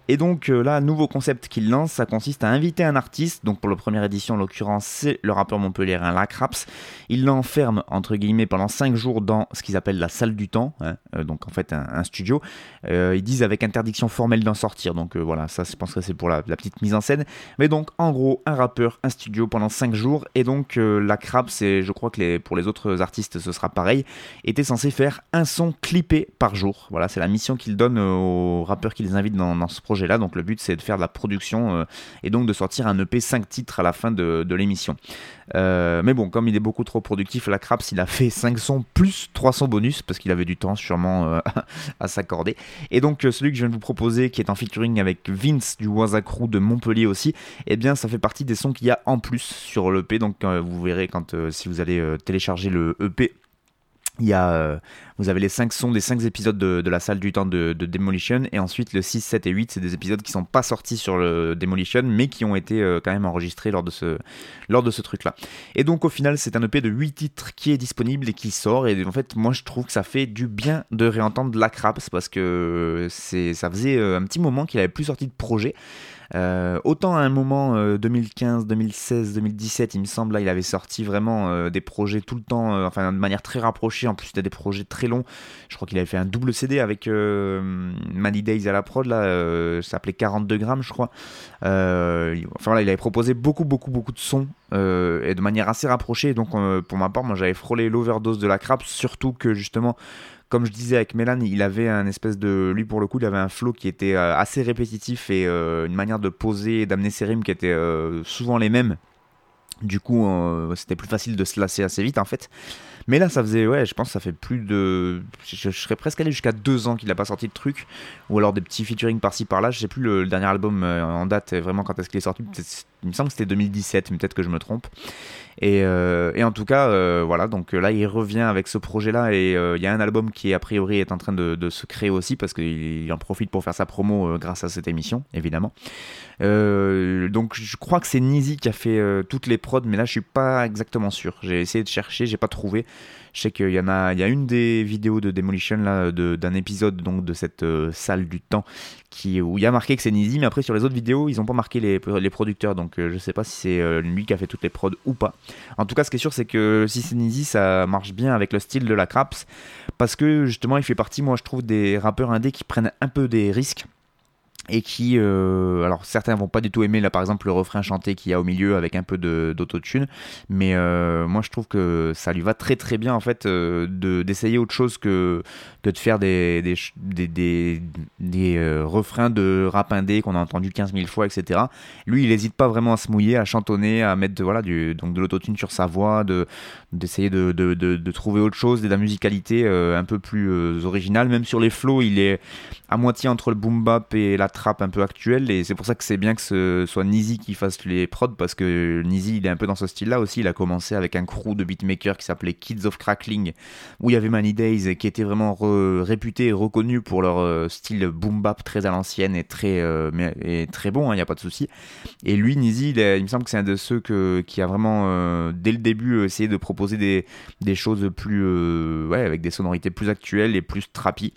Et donc euh, là, nouveau concept qu'il lance, ça consiste à inviter un artiste. Donc pour la première édition, en l'occurrence, c'est le rappeur montpelliérain Lacraps. Il l'enferme, entre guillemets, pendant 5 jours dans ce qu'ils appellent la salle du temps. hein, euh, donc en fait, un, studio. Euh, ils disent avec interdiction formelle d'en sortir. Donc voilà, ça, je pense que c'est pour la, petite mise en scène. Mais donc, en gros, un rappeur, un studio pendant 5 jours. Et donc, euh, Lacraps, et je crois que pour les autres artistes, ce sera pareil, était censé faire un son clippé par jour. Voilà, c'est la mission qu'il donne aux rappeurs qui les invitent dans, ce projet-là. Donc le but, c'est de faire de la production euh, et donc de sortir un EP 5 titres à la fin de, de l'émission. Euh, mais bon, comme il est beaucoup trop productif, la Craps, il a fait 5 sons plus 3 sons bonus parce qu'il avait du temps sûrement euh, à s'accorder. Et donc celui que je viens de vous proposer, qui est en featuring avec Vince du Waza Crew de Montpellier aussi, eh bien ça fait partie des sons qu'il y a en plus sur l'EP. Donc vous verrez quand si vous allez télécharger le EP. Il y a, euh, vous avez les 5 sons des 5 épisodes de, la salle du temps de, de Demolition, et ensuite le 6, 7 et 8, c'est des épisodes qui sont pas sortis sur le Demolition, mais qui ont été euh, quand même enregistrés lors de ce, lors de ce truc-là. Et donc au final, c'est un EP de 8 titres qui est disponible et qui sort, et en fait, moi je trouve que ça fait du bien de réentendre la Craps, parce que c'est, ça faisait euh, un petit moment qu'il avait plus sorti de projet. Euh, autant à un moment euh, 2015, 2016, 2017, il me semble, là, il avait sorti vraiment euh, des projets tout le temps, euh, enfin de manière très rapprochée. En plus, c'était des projets très longs. Je crois qu'il avait fait un double CD avec Many Days à la prod, là, ça s'appelait 42 grammes, je crois. Enfin voilà, il avait proposé beaucoup, beaucoup, beaucoup de sons et de manière assez rapprochée. Donc, pour ma part, moi, j'avais frôlé l'overdose de la crabe, surtout que justement comme je disais avec Mélan, il avait un espèce de. Lui, pour le coup, il avait un flow qui était euh, assez répétitif et euh, une manière de poser et d'amener ses rimes qui étaient euh, souvent les mêmes. Du coup, c'était plus facile de se lasser assez vite en fait. Mais là, ça faisait, ouais, je pense que ça fait plus de. Je, serais presque allé jusqu'à deux ans qu'il n'a pas sorti de truc. Ou alors des petits featuring par-ci par-là. Je sais plus le, dernier album euh, en date, euh, vraiment quand est-ce qu'il est sorti. Il me semble que c'était 2017, mais peut-être que je me trompe. Et, euh, en tout cas, voilà, donc là, il revient avec ce projet-là. Et il y a un album qui, a priori, est en train de, de se créer aussi, parce qu'il il en profite pour faire sa promo grâce à cette émission, évidemment. Euh, donc je crois que c'est Nizi qui a fait euh, toutes les prods, mais là je suis pas exactement sûr. J'ai essayé de chercher, j'ai pas trouvé. Je sais qu'il y en a, il y a une des vidéos de Demolition là, d'un épisode donc de cette euh, salle du temps qui où il y a marqué que c'est Nizi, mais après sur les autres vidéos ils ont pas marqué les, les producteurs, donc je sais pas si c'est lui qui a fait toutes les prods ou pas. En tout cas, ce qui est sûr, c'est que si c'est Nizi, ça marche bien avec le style de la Craps, parce que justement il fait partie, moi je trouve, des rappeurs indés qui prennent un peu des risques et qui, euh, alors certains vont pas du tout aimer là par exemple le refrain chanté qu'il y a au milieu avec un peu d'autotune, mais euh, moi je trouve que ça lui va très très bien en fait euh, de d'essayer autre chose que que de faire des des des, des, refrains de rap indé qu'on a entendu 15 000 fois etc. Lui il hésite pas vraiment à se mouiller, à chantonner, à mettre de, voilà donc de l'autotune sur sa voix, de d'essayer de, de, de, de trouver autre chose, de la musicalité un peu plus originale, même sur les flows il est à moitié entre le boom bap et la un peu actuelle et c'est pour ça que c'est bien que ce soit Nizi qui fasse les prods parce que Nizi il est un peu dans ce style là aussi. Il a commencé avec un crew de beatmakers qui s'appelait Kids of Crackling où il y avait Many Days qui était vraiment réputé et reconnu pour leur euh, style boom bap très à l'ancienne et très euh, très bon il n'y a pas de souci. Et lui Nizi il, me semble que c'est un de ceux que, qui a vraiment euh, dès le début essayé de proposer des, des choses plus ouais avec des sonorités plus actuelles et plus trappy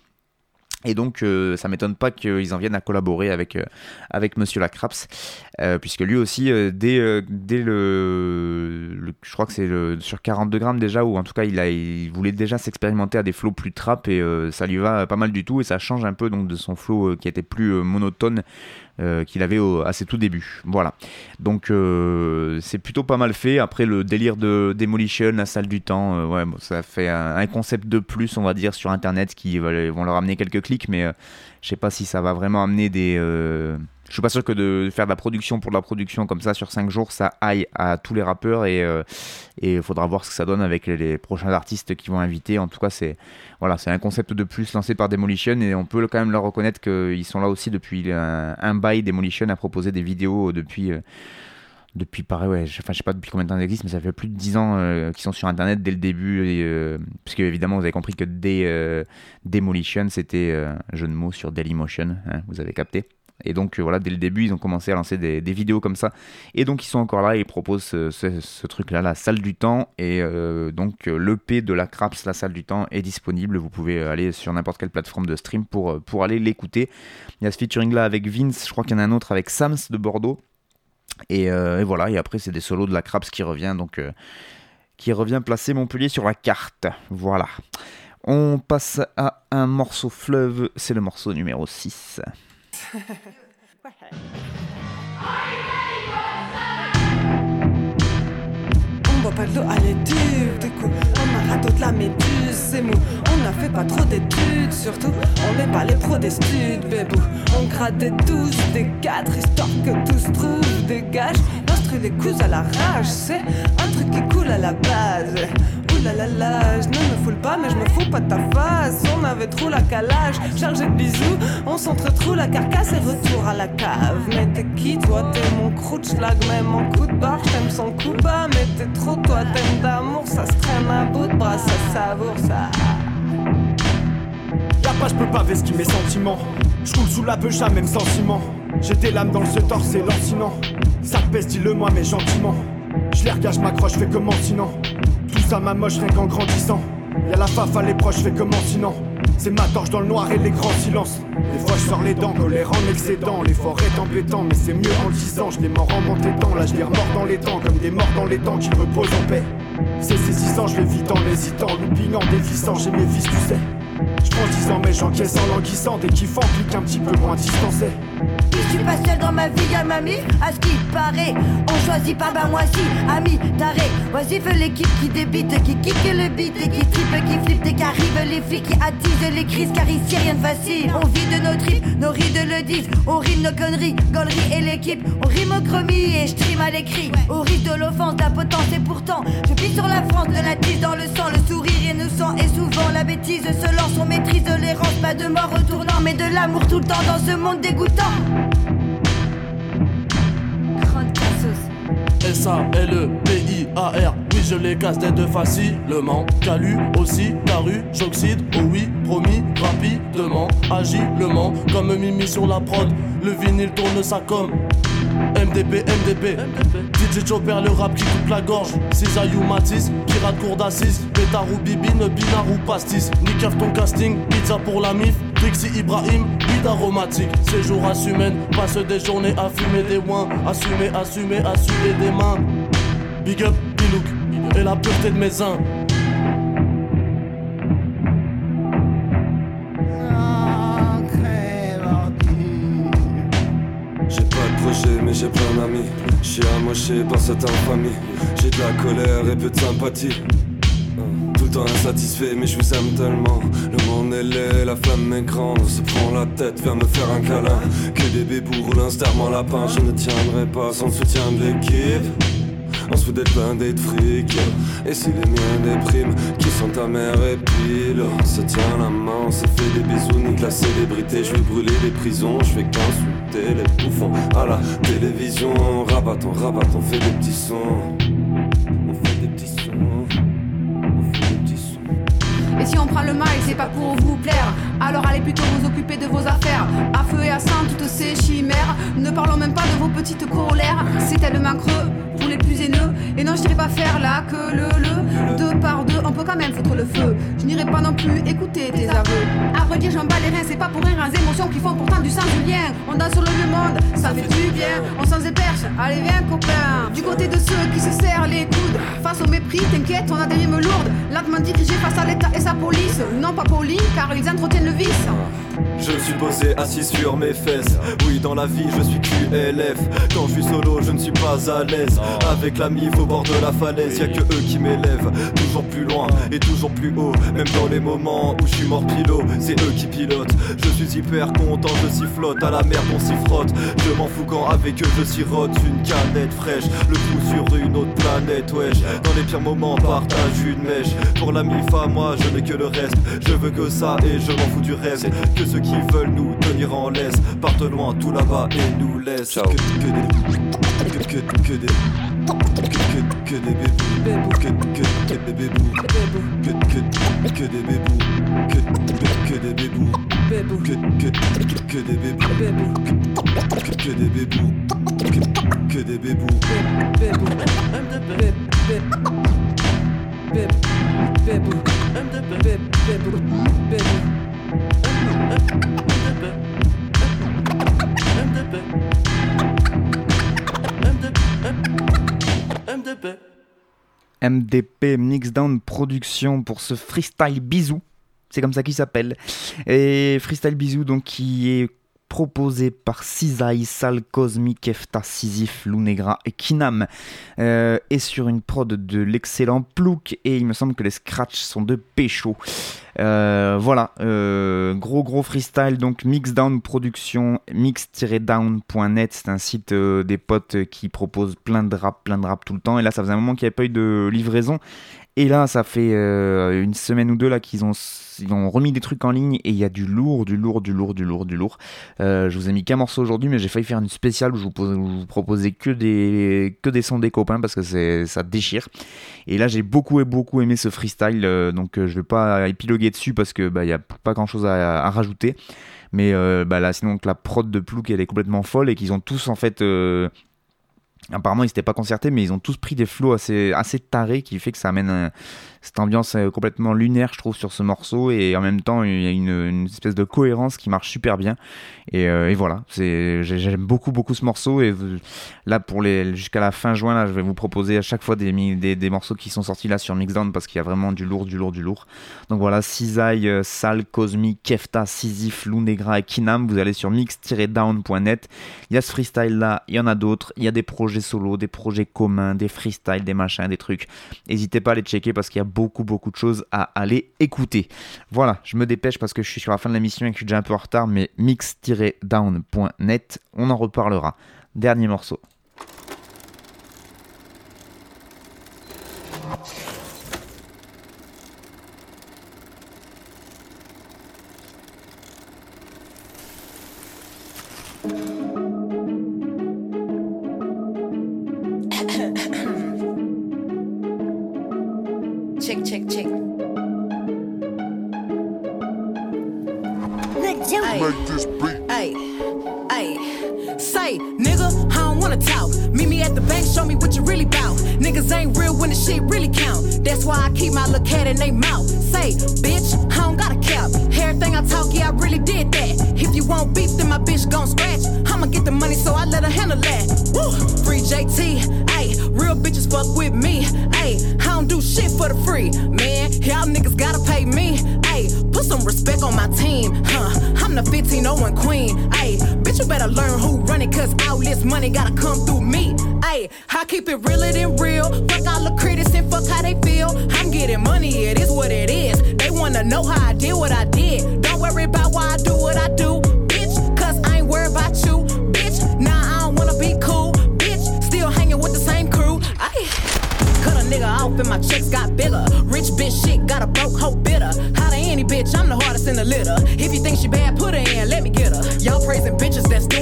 et donc, euh, ça m'étonne pas qu'ils en viennent à collaborer avec, euh, Monsieur Lacraps, euh, puisque lui aussi, euh, dès, le, Je crois que c'est sur 42 grammes déjà, ou en tout cas, il, a, il voulait déjà s'expérimenter à des flows plus trap, et ça lui va pas mal du tout, et ça change un peu donc de son flow qui était plus monotone euh, qu'il avait au- à ses tout débuts. Voilà. Donc euh, c'est plutôt pas mal fait. Après le délire de Demolition, la salle du temps, euh, ouais, bon, ça fait un, concept de plus, on va dire, sur Internet qui vont leur amener quelques clics, mais je sais pas si ça va vraiment amener des. Euh, je suis pas sûr que de faire de la production pour de la production comme ça sur 5 jours, ça aille à tous les rappeurs et euh, il faudra voir ce que ça donne avec les, prochains artistes qui vont inviter. En tout cas, c'est voilà, c'est un concept de plus lancé par Demolition et on peut quand même leur reconnaître qu'ils sont là aussi depuis un, bail. Demolition a proposé des vidéos depuis. euh, depuis pareil, ouais, je, enfin, je sais pas depuis combien de temps ça existe, mais ça fait plus de 10 ans euh, qu'ils sont sur internet dès le début. Et, euh, puisque évidemment, vous avez compris que euh, Demolition, c'était euh, jeu de mots sur Dailymotion, hein, vous avez capté. Et donc euh, voilà, dès le début, ils ont commencé à lancer des, vidéos comme ça. Et donc ils sont encore là, ils proposent ce, truc-là, la salle du temps. Et euh, donc euh, l'EP de la Craps, la salle du temps, est disponible. Vous pouvez aller sur n'importe quelle plateforme de stream pour, pour aller l'écouter. Il y a ce featuring-là avec Vince, je crois qu'il y en a un autre avec Sams de Bordeaux. Et, et voilà, et après c'est des solos de la Craps qui revient, donc qui revient placer Montpellier sur la carte. Voilà. On passe à un morceau fleuve, c'est le morceau numéro 6. On boit pas l'eau à l'étude, du coup on a raté la méduse, c'est mou. On n'a fait pas trop d'études, surtout on n'est pas les pros des studs, bébou. On gratte des douze, des quatre, histoire que tous trouvent des gages. L'instru les coups à la rage, c'est un truc qui coule à la base. Là là là, je ne me foule pas, mais je me fous pas de ta face. On avait trop la calage, chargé de bisous, on s'entretrouve la carcasse et retour à la cave. Mais t'es qui toi? T'es mon croûte schlag, même en coup de barre, t'aime son coup bas. Mais t'es trop toi, t'aimes d'amour, ça se traîne à bout de bras, ça savoure ça. Pas, je peux pas vestir mes sentiments. Je coule sous la beucha, même sans ciment. J'ai des lames dans le setor, c'est lancinant. Ça pèse, dis-le-moi, mais gentiment. Je les regarde, je m'accroche, fais comment sinon ça m'amoche, rien qu'en grandissant. Y'a la fafa, les proches, fais comment sinon C'est ma torche dans le noir et les grands silences. Des fois, je les dents, colère en excédent. L'effort est embêtant, mais c'est mieux en disant. Je les morts en m'entêtant, là je les remords dans les temps, comme des morts dans les temps qui reposent en paix. C'est saisissant, je vais vite en hésitant, louping en dévissant, j'ai mes vices, tu sais. Je prends 10 ans mais j'encaisse en languissant Dès qu'ils font plus qu'un petit peu moins distancé Je suis pas seul dans ma vie, y'a mamie, à ce qui paraît. On choisit pas, bah moi si, ami, taré. Voici fait l'équipe qui débite, qui kick le beat et qui tripe, qui flippe dès qu'arrivent les flics qui attisent les crises. Car ici rien de facile. On vit de nos tripes, nos rides le disent. On rit de nos conneries, gaulerie et l'équipe. On rime au chromie et je trime à l'écrit. Au risque de l'offense, la potence et pourtant. Je plie sur la France, de la dans le sang, le sourire innocent et souvent la bêtise se lance. Maîtrise l'errance, pas de mort retournant, mais de l'amour tout le temps dans ce monde dégoûtant. Grande cassos. S-A-L-E-P-I-A-R Oui je les casse des deux facilement. Calu aussi, caru, j'oxyde. Oh oui, promis, rapidement Agilement, comme Mimi sur la prod Le vinyle tourne sa com. MDP, MDP DJ Chopper, le rap qui coupe la gorge. Cisaillou Matisse, pirate cour d'assises. Pétard ou bibine, binard ou pastis. Nickaf ton casting, pizza pour la mif. Dixie Ibrahim, weed aromatique. Séjour à Sumène, passe des journées à fumer des ouins Assumer, assumer, assumer des mains. Big up, Bilouk, et la pureté de mes uns j'ai plein d'amis Je suis amoché par cette infamie. J'ai de la colère et peu de sympathie. Tout le insatisfait mais je vous aime tellement. Le monde est laid, la flamme est grande. Se prend la tête, viens me faire un câlin. Que des bébés roulent un lapin. Je ne tiendrai pas sans le soutien de l'équipe on se fout d'être blindé fric Et si les miens dépriment Qui sont ta mère et pile? On se tient la main, on se fait des bisous Nique la célébrité, je vais brûler les prisons Je fais qu'insulter les bouffons À la télévision, on rabat, on rabat, on fait des petits sons On fait des petits sons On fait des petits sons Et si on prend le mal, c'est pas pour vous plaire. Alors allez plutôt vous occuper de vos affaires. À feu et à sang, toutes ces chimères. Ne parlons même pas de vos petites colères. C'est tellement creux pour les plus haineux. Et non, je n'irai pas faire là que le le. Deux par deux, on peut quand même foutre le feu. Je n'irai pas non plus écouter tes aveux. À redire, j'en bats les reins, c'est pas pour rien. Les émotions qui font pourtant du sang du lien. On danse sur le vieux monde, ça fait du bien. On s'en éperche, allez viens copain. Du côté de ceux qui se serrent les coudes. Face au mépris, t'inquiète, on a des rimes lourdes. Lentement dirigé face à l'État et sa police. Non pas poli, car ils entretiennent le vice. Je suis posé assis sur mes fesses. Oui, dans la vie, je suis QLF. Quand je suis solo, je ne suis pas à l'aise. Avec la mif au bord de la falaise, y a que eux qui m'élèvent. Toujours plus loin et toujours plus haut. Même dans les moments où je suis mort pilot, c'est eux qui pilotent. Je suis hyper content, je sifflote. À la merde, on s'y frotte. Je m'en fous quand avec eux je sirote une canette fraîche. Le coup sur une autre planète, wesh. Dans les pires moments, partage une mèche. Pour la mif à moi, je n'ai que le reste. Je veux que ça et je m'en fous du reste. Veulent nous tenir en laisse partent loin tout là-bas et nous laissent. Que, que des. Que, que, que des. Que, que, que des bébés. Que, que, que des bébés. Que, que, que des bébés. Que, que, que des bébés. Que, que, que des bébés. Que, que des bébés. Que, que des bébés. MDP Mixdown Production pour ce freestyle bisou. C'est comme ça qu'il s'appelle. Et freestyle bisou donc qui est proposé par Cisaï, Sal, Cosmic, Efta, Sisyphe, Lunegra et Kinam. Euh, et sur une prod de l'excellent Plouk. Et il me semble que les scratchs sont de Pécho. Euh, voilà, euh, gros gros freestyle, donc Mixdown Production, mix-down.net, c'est un site des potes qui propose plein de rap, plein de rap tout le temps. Et là, ça faisait un moment qu'il n'y avait pas eu de livraison. Et là, ça fait euh, une semaine ou deux là qu'ils ont, remis des trucs en ligne et il y a du lourd, du lourd, du lourd, du lourd, du lourd. Euh, je vous ai mis qu'un morceau aujourd'hui, mais j'ai failli faire une spéciale où je vous, vous proposais que des, que des sons des copains parce que ça déchire. Et là, j'ai beaucoup et beaucoup aimé ce freestyle, euh, donc je vais pas épiloguer dessus parce que bah, a pas grand chose à, rajouter. Mais bah, là, sinon, que la prod de Plouk, elle est complètement folle et qu'ils ont tous en fait. Apparemment, ils s'étaient pas concertés, mais ils ont tous pris des flots assez, assez tarés qui fait que ça amène euh, cette ambiance euh, complètement lunaire, je trouve, sur ce morceau. Et en même temps, il y a une, espèce de cohérence qui marche super bien. Et, euh, voilà, j'aime beaucoup, beaucoup ce morceau. Et là, pour les, jusqu'à la fin juin, là, je vais vous proposer à chaque fois des, des morceaux qui sont sortis là sur Mixdown parce qu'il y a vraiment du lourd, du lourd, du lourd. Donc voilà, Cisaille, euh, Sal, Cosmic, Kefta, Sisyphe, Lunegra et Kinam. Vous allez sur mix-down.net. Il y a ce freestyle là, il y en a d'autres. Il y a des projets solo, des projets communs, des freestyles, des machins, des trucs. N'hésitez pas à les checker parce qu'il y a beaucoup, beaucoup de choses à aller écouter. Voilà, je me dépêche parce que je suis sur la fin de l'émission et que je suis déjà un peu en retard, mais mix-down.net, on en reparlera. Dernier morceau. Show me what you really bout. Niggas ain't real when the shit really count. That's why I keep my little cat in they mouth. Say, bitch, I don't got a cap. Everything I talk, yeah, I really did that. If you want beef, then my bitch gon' scratch. I'ma get the money, so I let her handle that. Woo, free JT, ay, real bitches fuck with me. Ay, I don't do shit for the free. Man, y'all niggas gotta pay me. Ay, put some respect on my team. Huh, I'm the 1501 queen. Ay, bitch, you better learn who run it, cause all this money gotta come through me. Ay, I keep it realer than real. Fuck all the critics and fuck how they feel. I'm getting money, it is what it is. They wanna know how I did what I did. Don't worry about why I do what I do,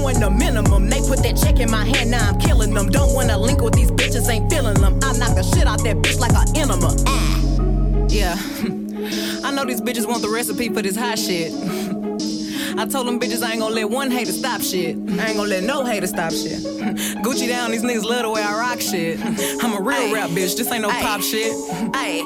doing the minimum. They put that check in my hand, now I'm killing them. Don't wanna link with these bitches, ain't feeling them. I knock the shit out that bitch like an enema. Ah. Yeah. I know these bitches want the recipe for this hot shit. I told them bitches I ain't gonna let one hater stop shit. I ain't gonna let no hater stop shit. Gucci down, these niggas love the way I rock shit. I'm a real rap bitch, this ain't no pop shit. Ay,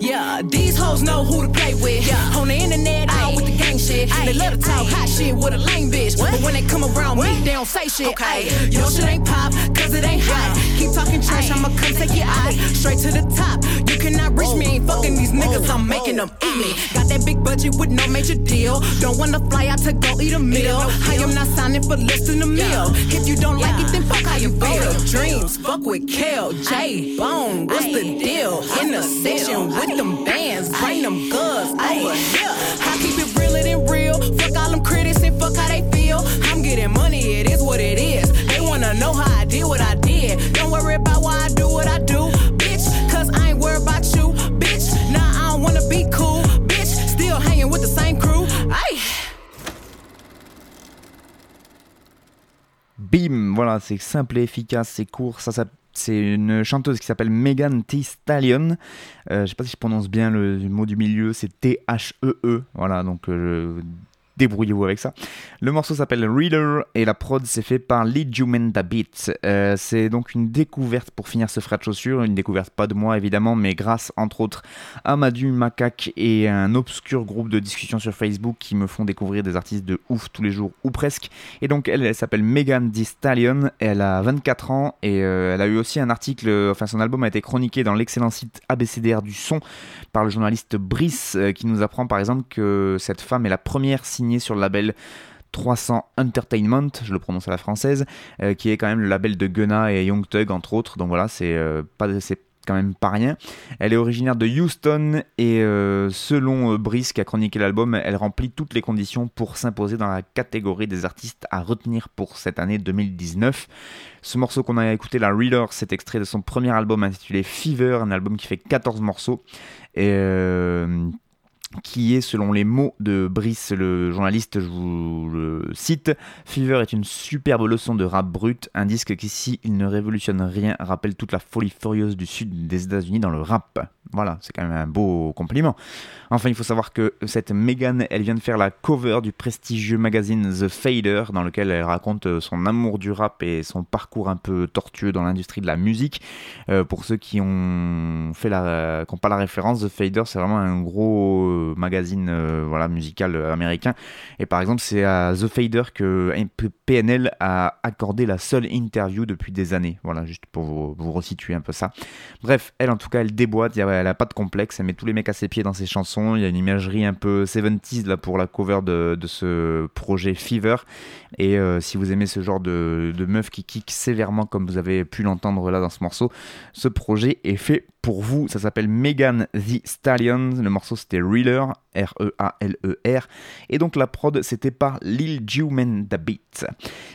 Yeah, these hoes know who to play with. Yeah. On the internet, all with the gang shit. They love to talk hot shit with a lame bitch. But when they come around me, they don't say shit. Okay. Your shit ain't pop, cause it ain't hot. Keep talking trash, I'ma come take your eye. Straight to the top. You cannot reach me, ain't fucking these niggas, I'm making them eat me. Got that big budget with no major deal. Don't wanna fly out to go eat a meal. I am not signing for less than a meal. If you don't like it, then fuck how you feel. Dreams, fuck with Kel, J Bone, what's the deal? In the section with them bands, bring them over here. I keep it realer than real. Fuck all them critics and fuck how they feel. I'm getting money, it is what it is. They wanna know how I did what I did. Don't worry about why I do what I do, bitch. Cause I ain't worried about you, bitch. Nah, I don't wanna be cool, bitch. Still hanging with the same crew. Aye. Bim, voilà, c'est simple et efficace, c'est court, ça, ça c'est une chanteuse qui s'appelle Megan Thee Stallion. Euh, je sais pas si je prononce bien le, mot du milieu, c'est T-H-E-E. Voilà, donc euh, débrouillez-vous avec ça. Le morceau s'appelle Reader et la prod s'est fait par Lee Jumenda Beats. Euh, c'est donc une découverte pour finir ce frais de chaussures, une découverte pas de moi évidemment, mais grâce entre autres à Madu Macaque et un obscur groupe de discussion sur Facebook qui me font découvrir des artistes de ouf tous les jours ou presque. Et donc elle, elle s'appelle Megan Thee Stallion, elle a 24 ans et euh, elle a eu aussi un article, enfin son album a été chroniqué dans l'excellent site ABCDR du son par le journaliste Brice euh, qui nous apprend par exemple que cette femme est la première signée sur le label 300 Entertainment, je le prononce à la française, euh, qui est quand même le label de Gunna et Young Thug entre autres. Donc voilà, c'est euh, pas c'est quand même pas rien. Elle est originaire de Houston et euh, selon Brice qui a chroniqué l'album, elle remplit toutes les conditions pour s'imposer dans la catégorie des artistes à retenir pour cette année 2019. Ce morceau qu'on a écouté, la Reader, c'est extrait de son premier album intitulé Fever, un album qui fait 14 morceaux. Et qui est, selon les mots de Brice, le journaliste, je vous le cite, Fever est une superbe leçon de rap brut, un disque qui, si il ne révolutionne rien, rappelle toute la folie furieuse du sud des États-Unis dans le rap. Voilà, c'est quand même un beau compliment. Enfin, il faut savoir que cette Megan, elle vient de faire la cover du prestigieux magazine The Fader, dans lequel elle raconte son amour du rap et son parcours un peu tortueux dans l'industrie de la musique. Euh, pour ceux qui ont fait la, qui n'ont pas la référence, The Fader, c'est vraiment un gros magazine euh, voilà musical américain. Et par exemple, c'est à The Fader que PNL a accordé la seule interview depuis des années. Voilà, juste pour vous, vous resituer un peu ça. Bref, elle en tout cas, elle déboîte. Elle a pas de complexe, elle met tous les mecs à ses pieds dans ses chansons. Il y a une imagerie un peu 70s là pour la cover de, de ce projet Fever. Et euh, si vous aimez ce genre de, de meuf qui kick sévèrement comme vous avez pu l'entendre là dans ce morceau, ce projet est fait pour vous. Ça s'appelle Megan the Stallion. Le morceau c'était Reeler, R-E-A-L-E-R. Et donc la prod c'était par Lil Juman the Beat.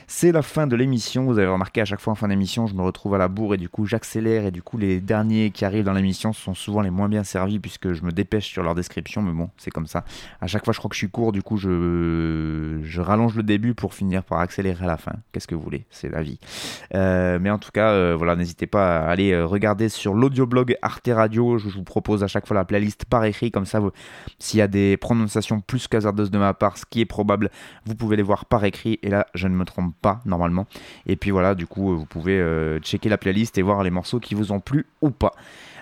C'est la fin de l'émission. Vous avez remarqué à chaque fois en fin d'émission, je me retrouve à la bourre et du coup j'accélère. Et du coup, les derniers qui arrivent dans l'émission sont souvent les moins bien servis puisque je me dépêche sur leur description. Mais bon, c'est comme ça. À chaque fois, je crois que je suis court. Du coup, je, je rallonge le début pour finir par accélérer à la fin. Qu'est-ce que vous voulez? C'est la vie. Euh, mais en tout cas, euh, voilà, n'hésitez pas à aller euh, regarder sur l'audioblog Arte Radio. Je vous propose à chaque fois la playlist par écrit. Comme ça, s'il y a des prononciations plus qu'hasardeuses de ma part, ce qui est probable, vous pouvez les voir par écrit. Et là, je ne me trompe pas normalement. Et puis voilà, du coup, vous pouvez euh, checker la playlist et voir les morceaux qui vous ont plu ou pas.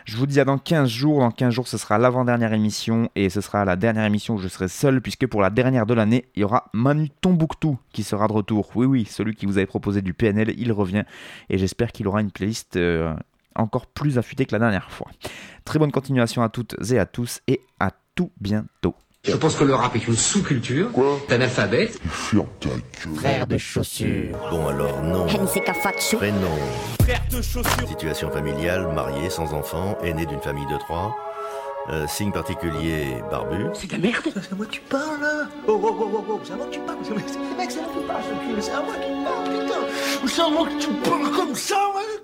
Je vous dis à dans 15 jours. Dans 15 jours, ce sera l'avant-dernière émission et ce sera la dernière émission où je serai seul puisque pour la dernière de l'année, il y aura Manu Tombouctou qui sera de retour. Oui, oui, celui qui vous avait proposé du PNL, il revient et j'espère qu'il aura une playlist euh, encore plus affûtée que la dernière fois. Très bonne continuation à toutes et à tous et à tout bientôt. Je pense que le rap est une sous-culture. T'es analphabète. Frère de chaussures. Bon alors non. Prénom. Frère de chaussures. Situation familiale, marié, sans enfant, aîné d'une famille de trois. Euh, signe particulier, barbu. C'est de la merde. C'est à moi que tu parles là. Oh oh oh oh oh, c'est à moi que tu parles. C'est- c'est- Mec, c'est à moi que tu parles, ce cul. C'est à moi que tu parles, putain. C'est à moi que tu parles comme ça, ouais.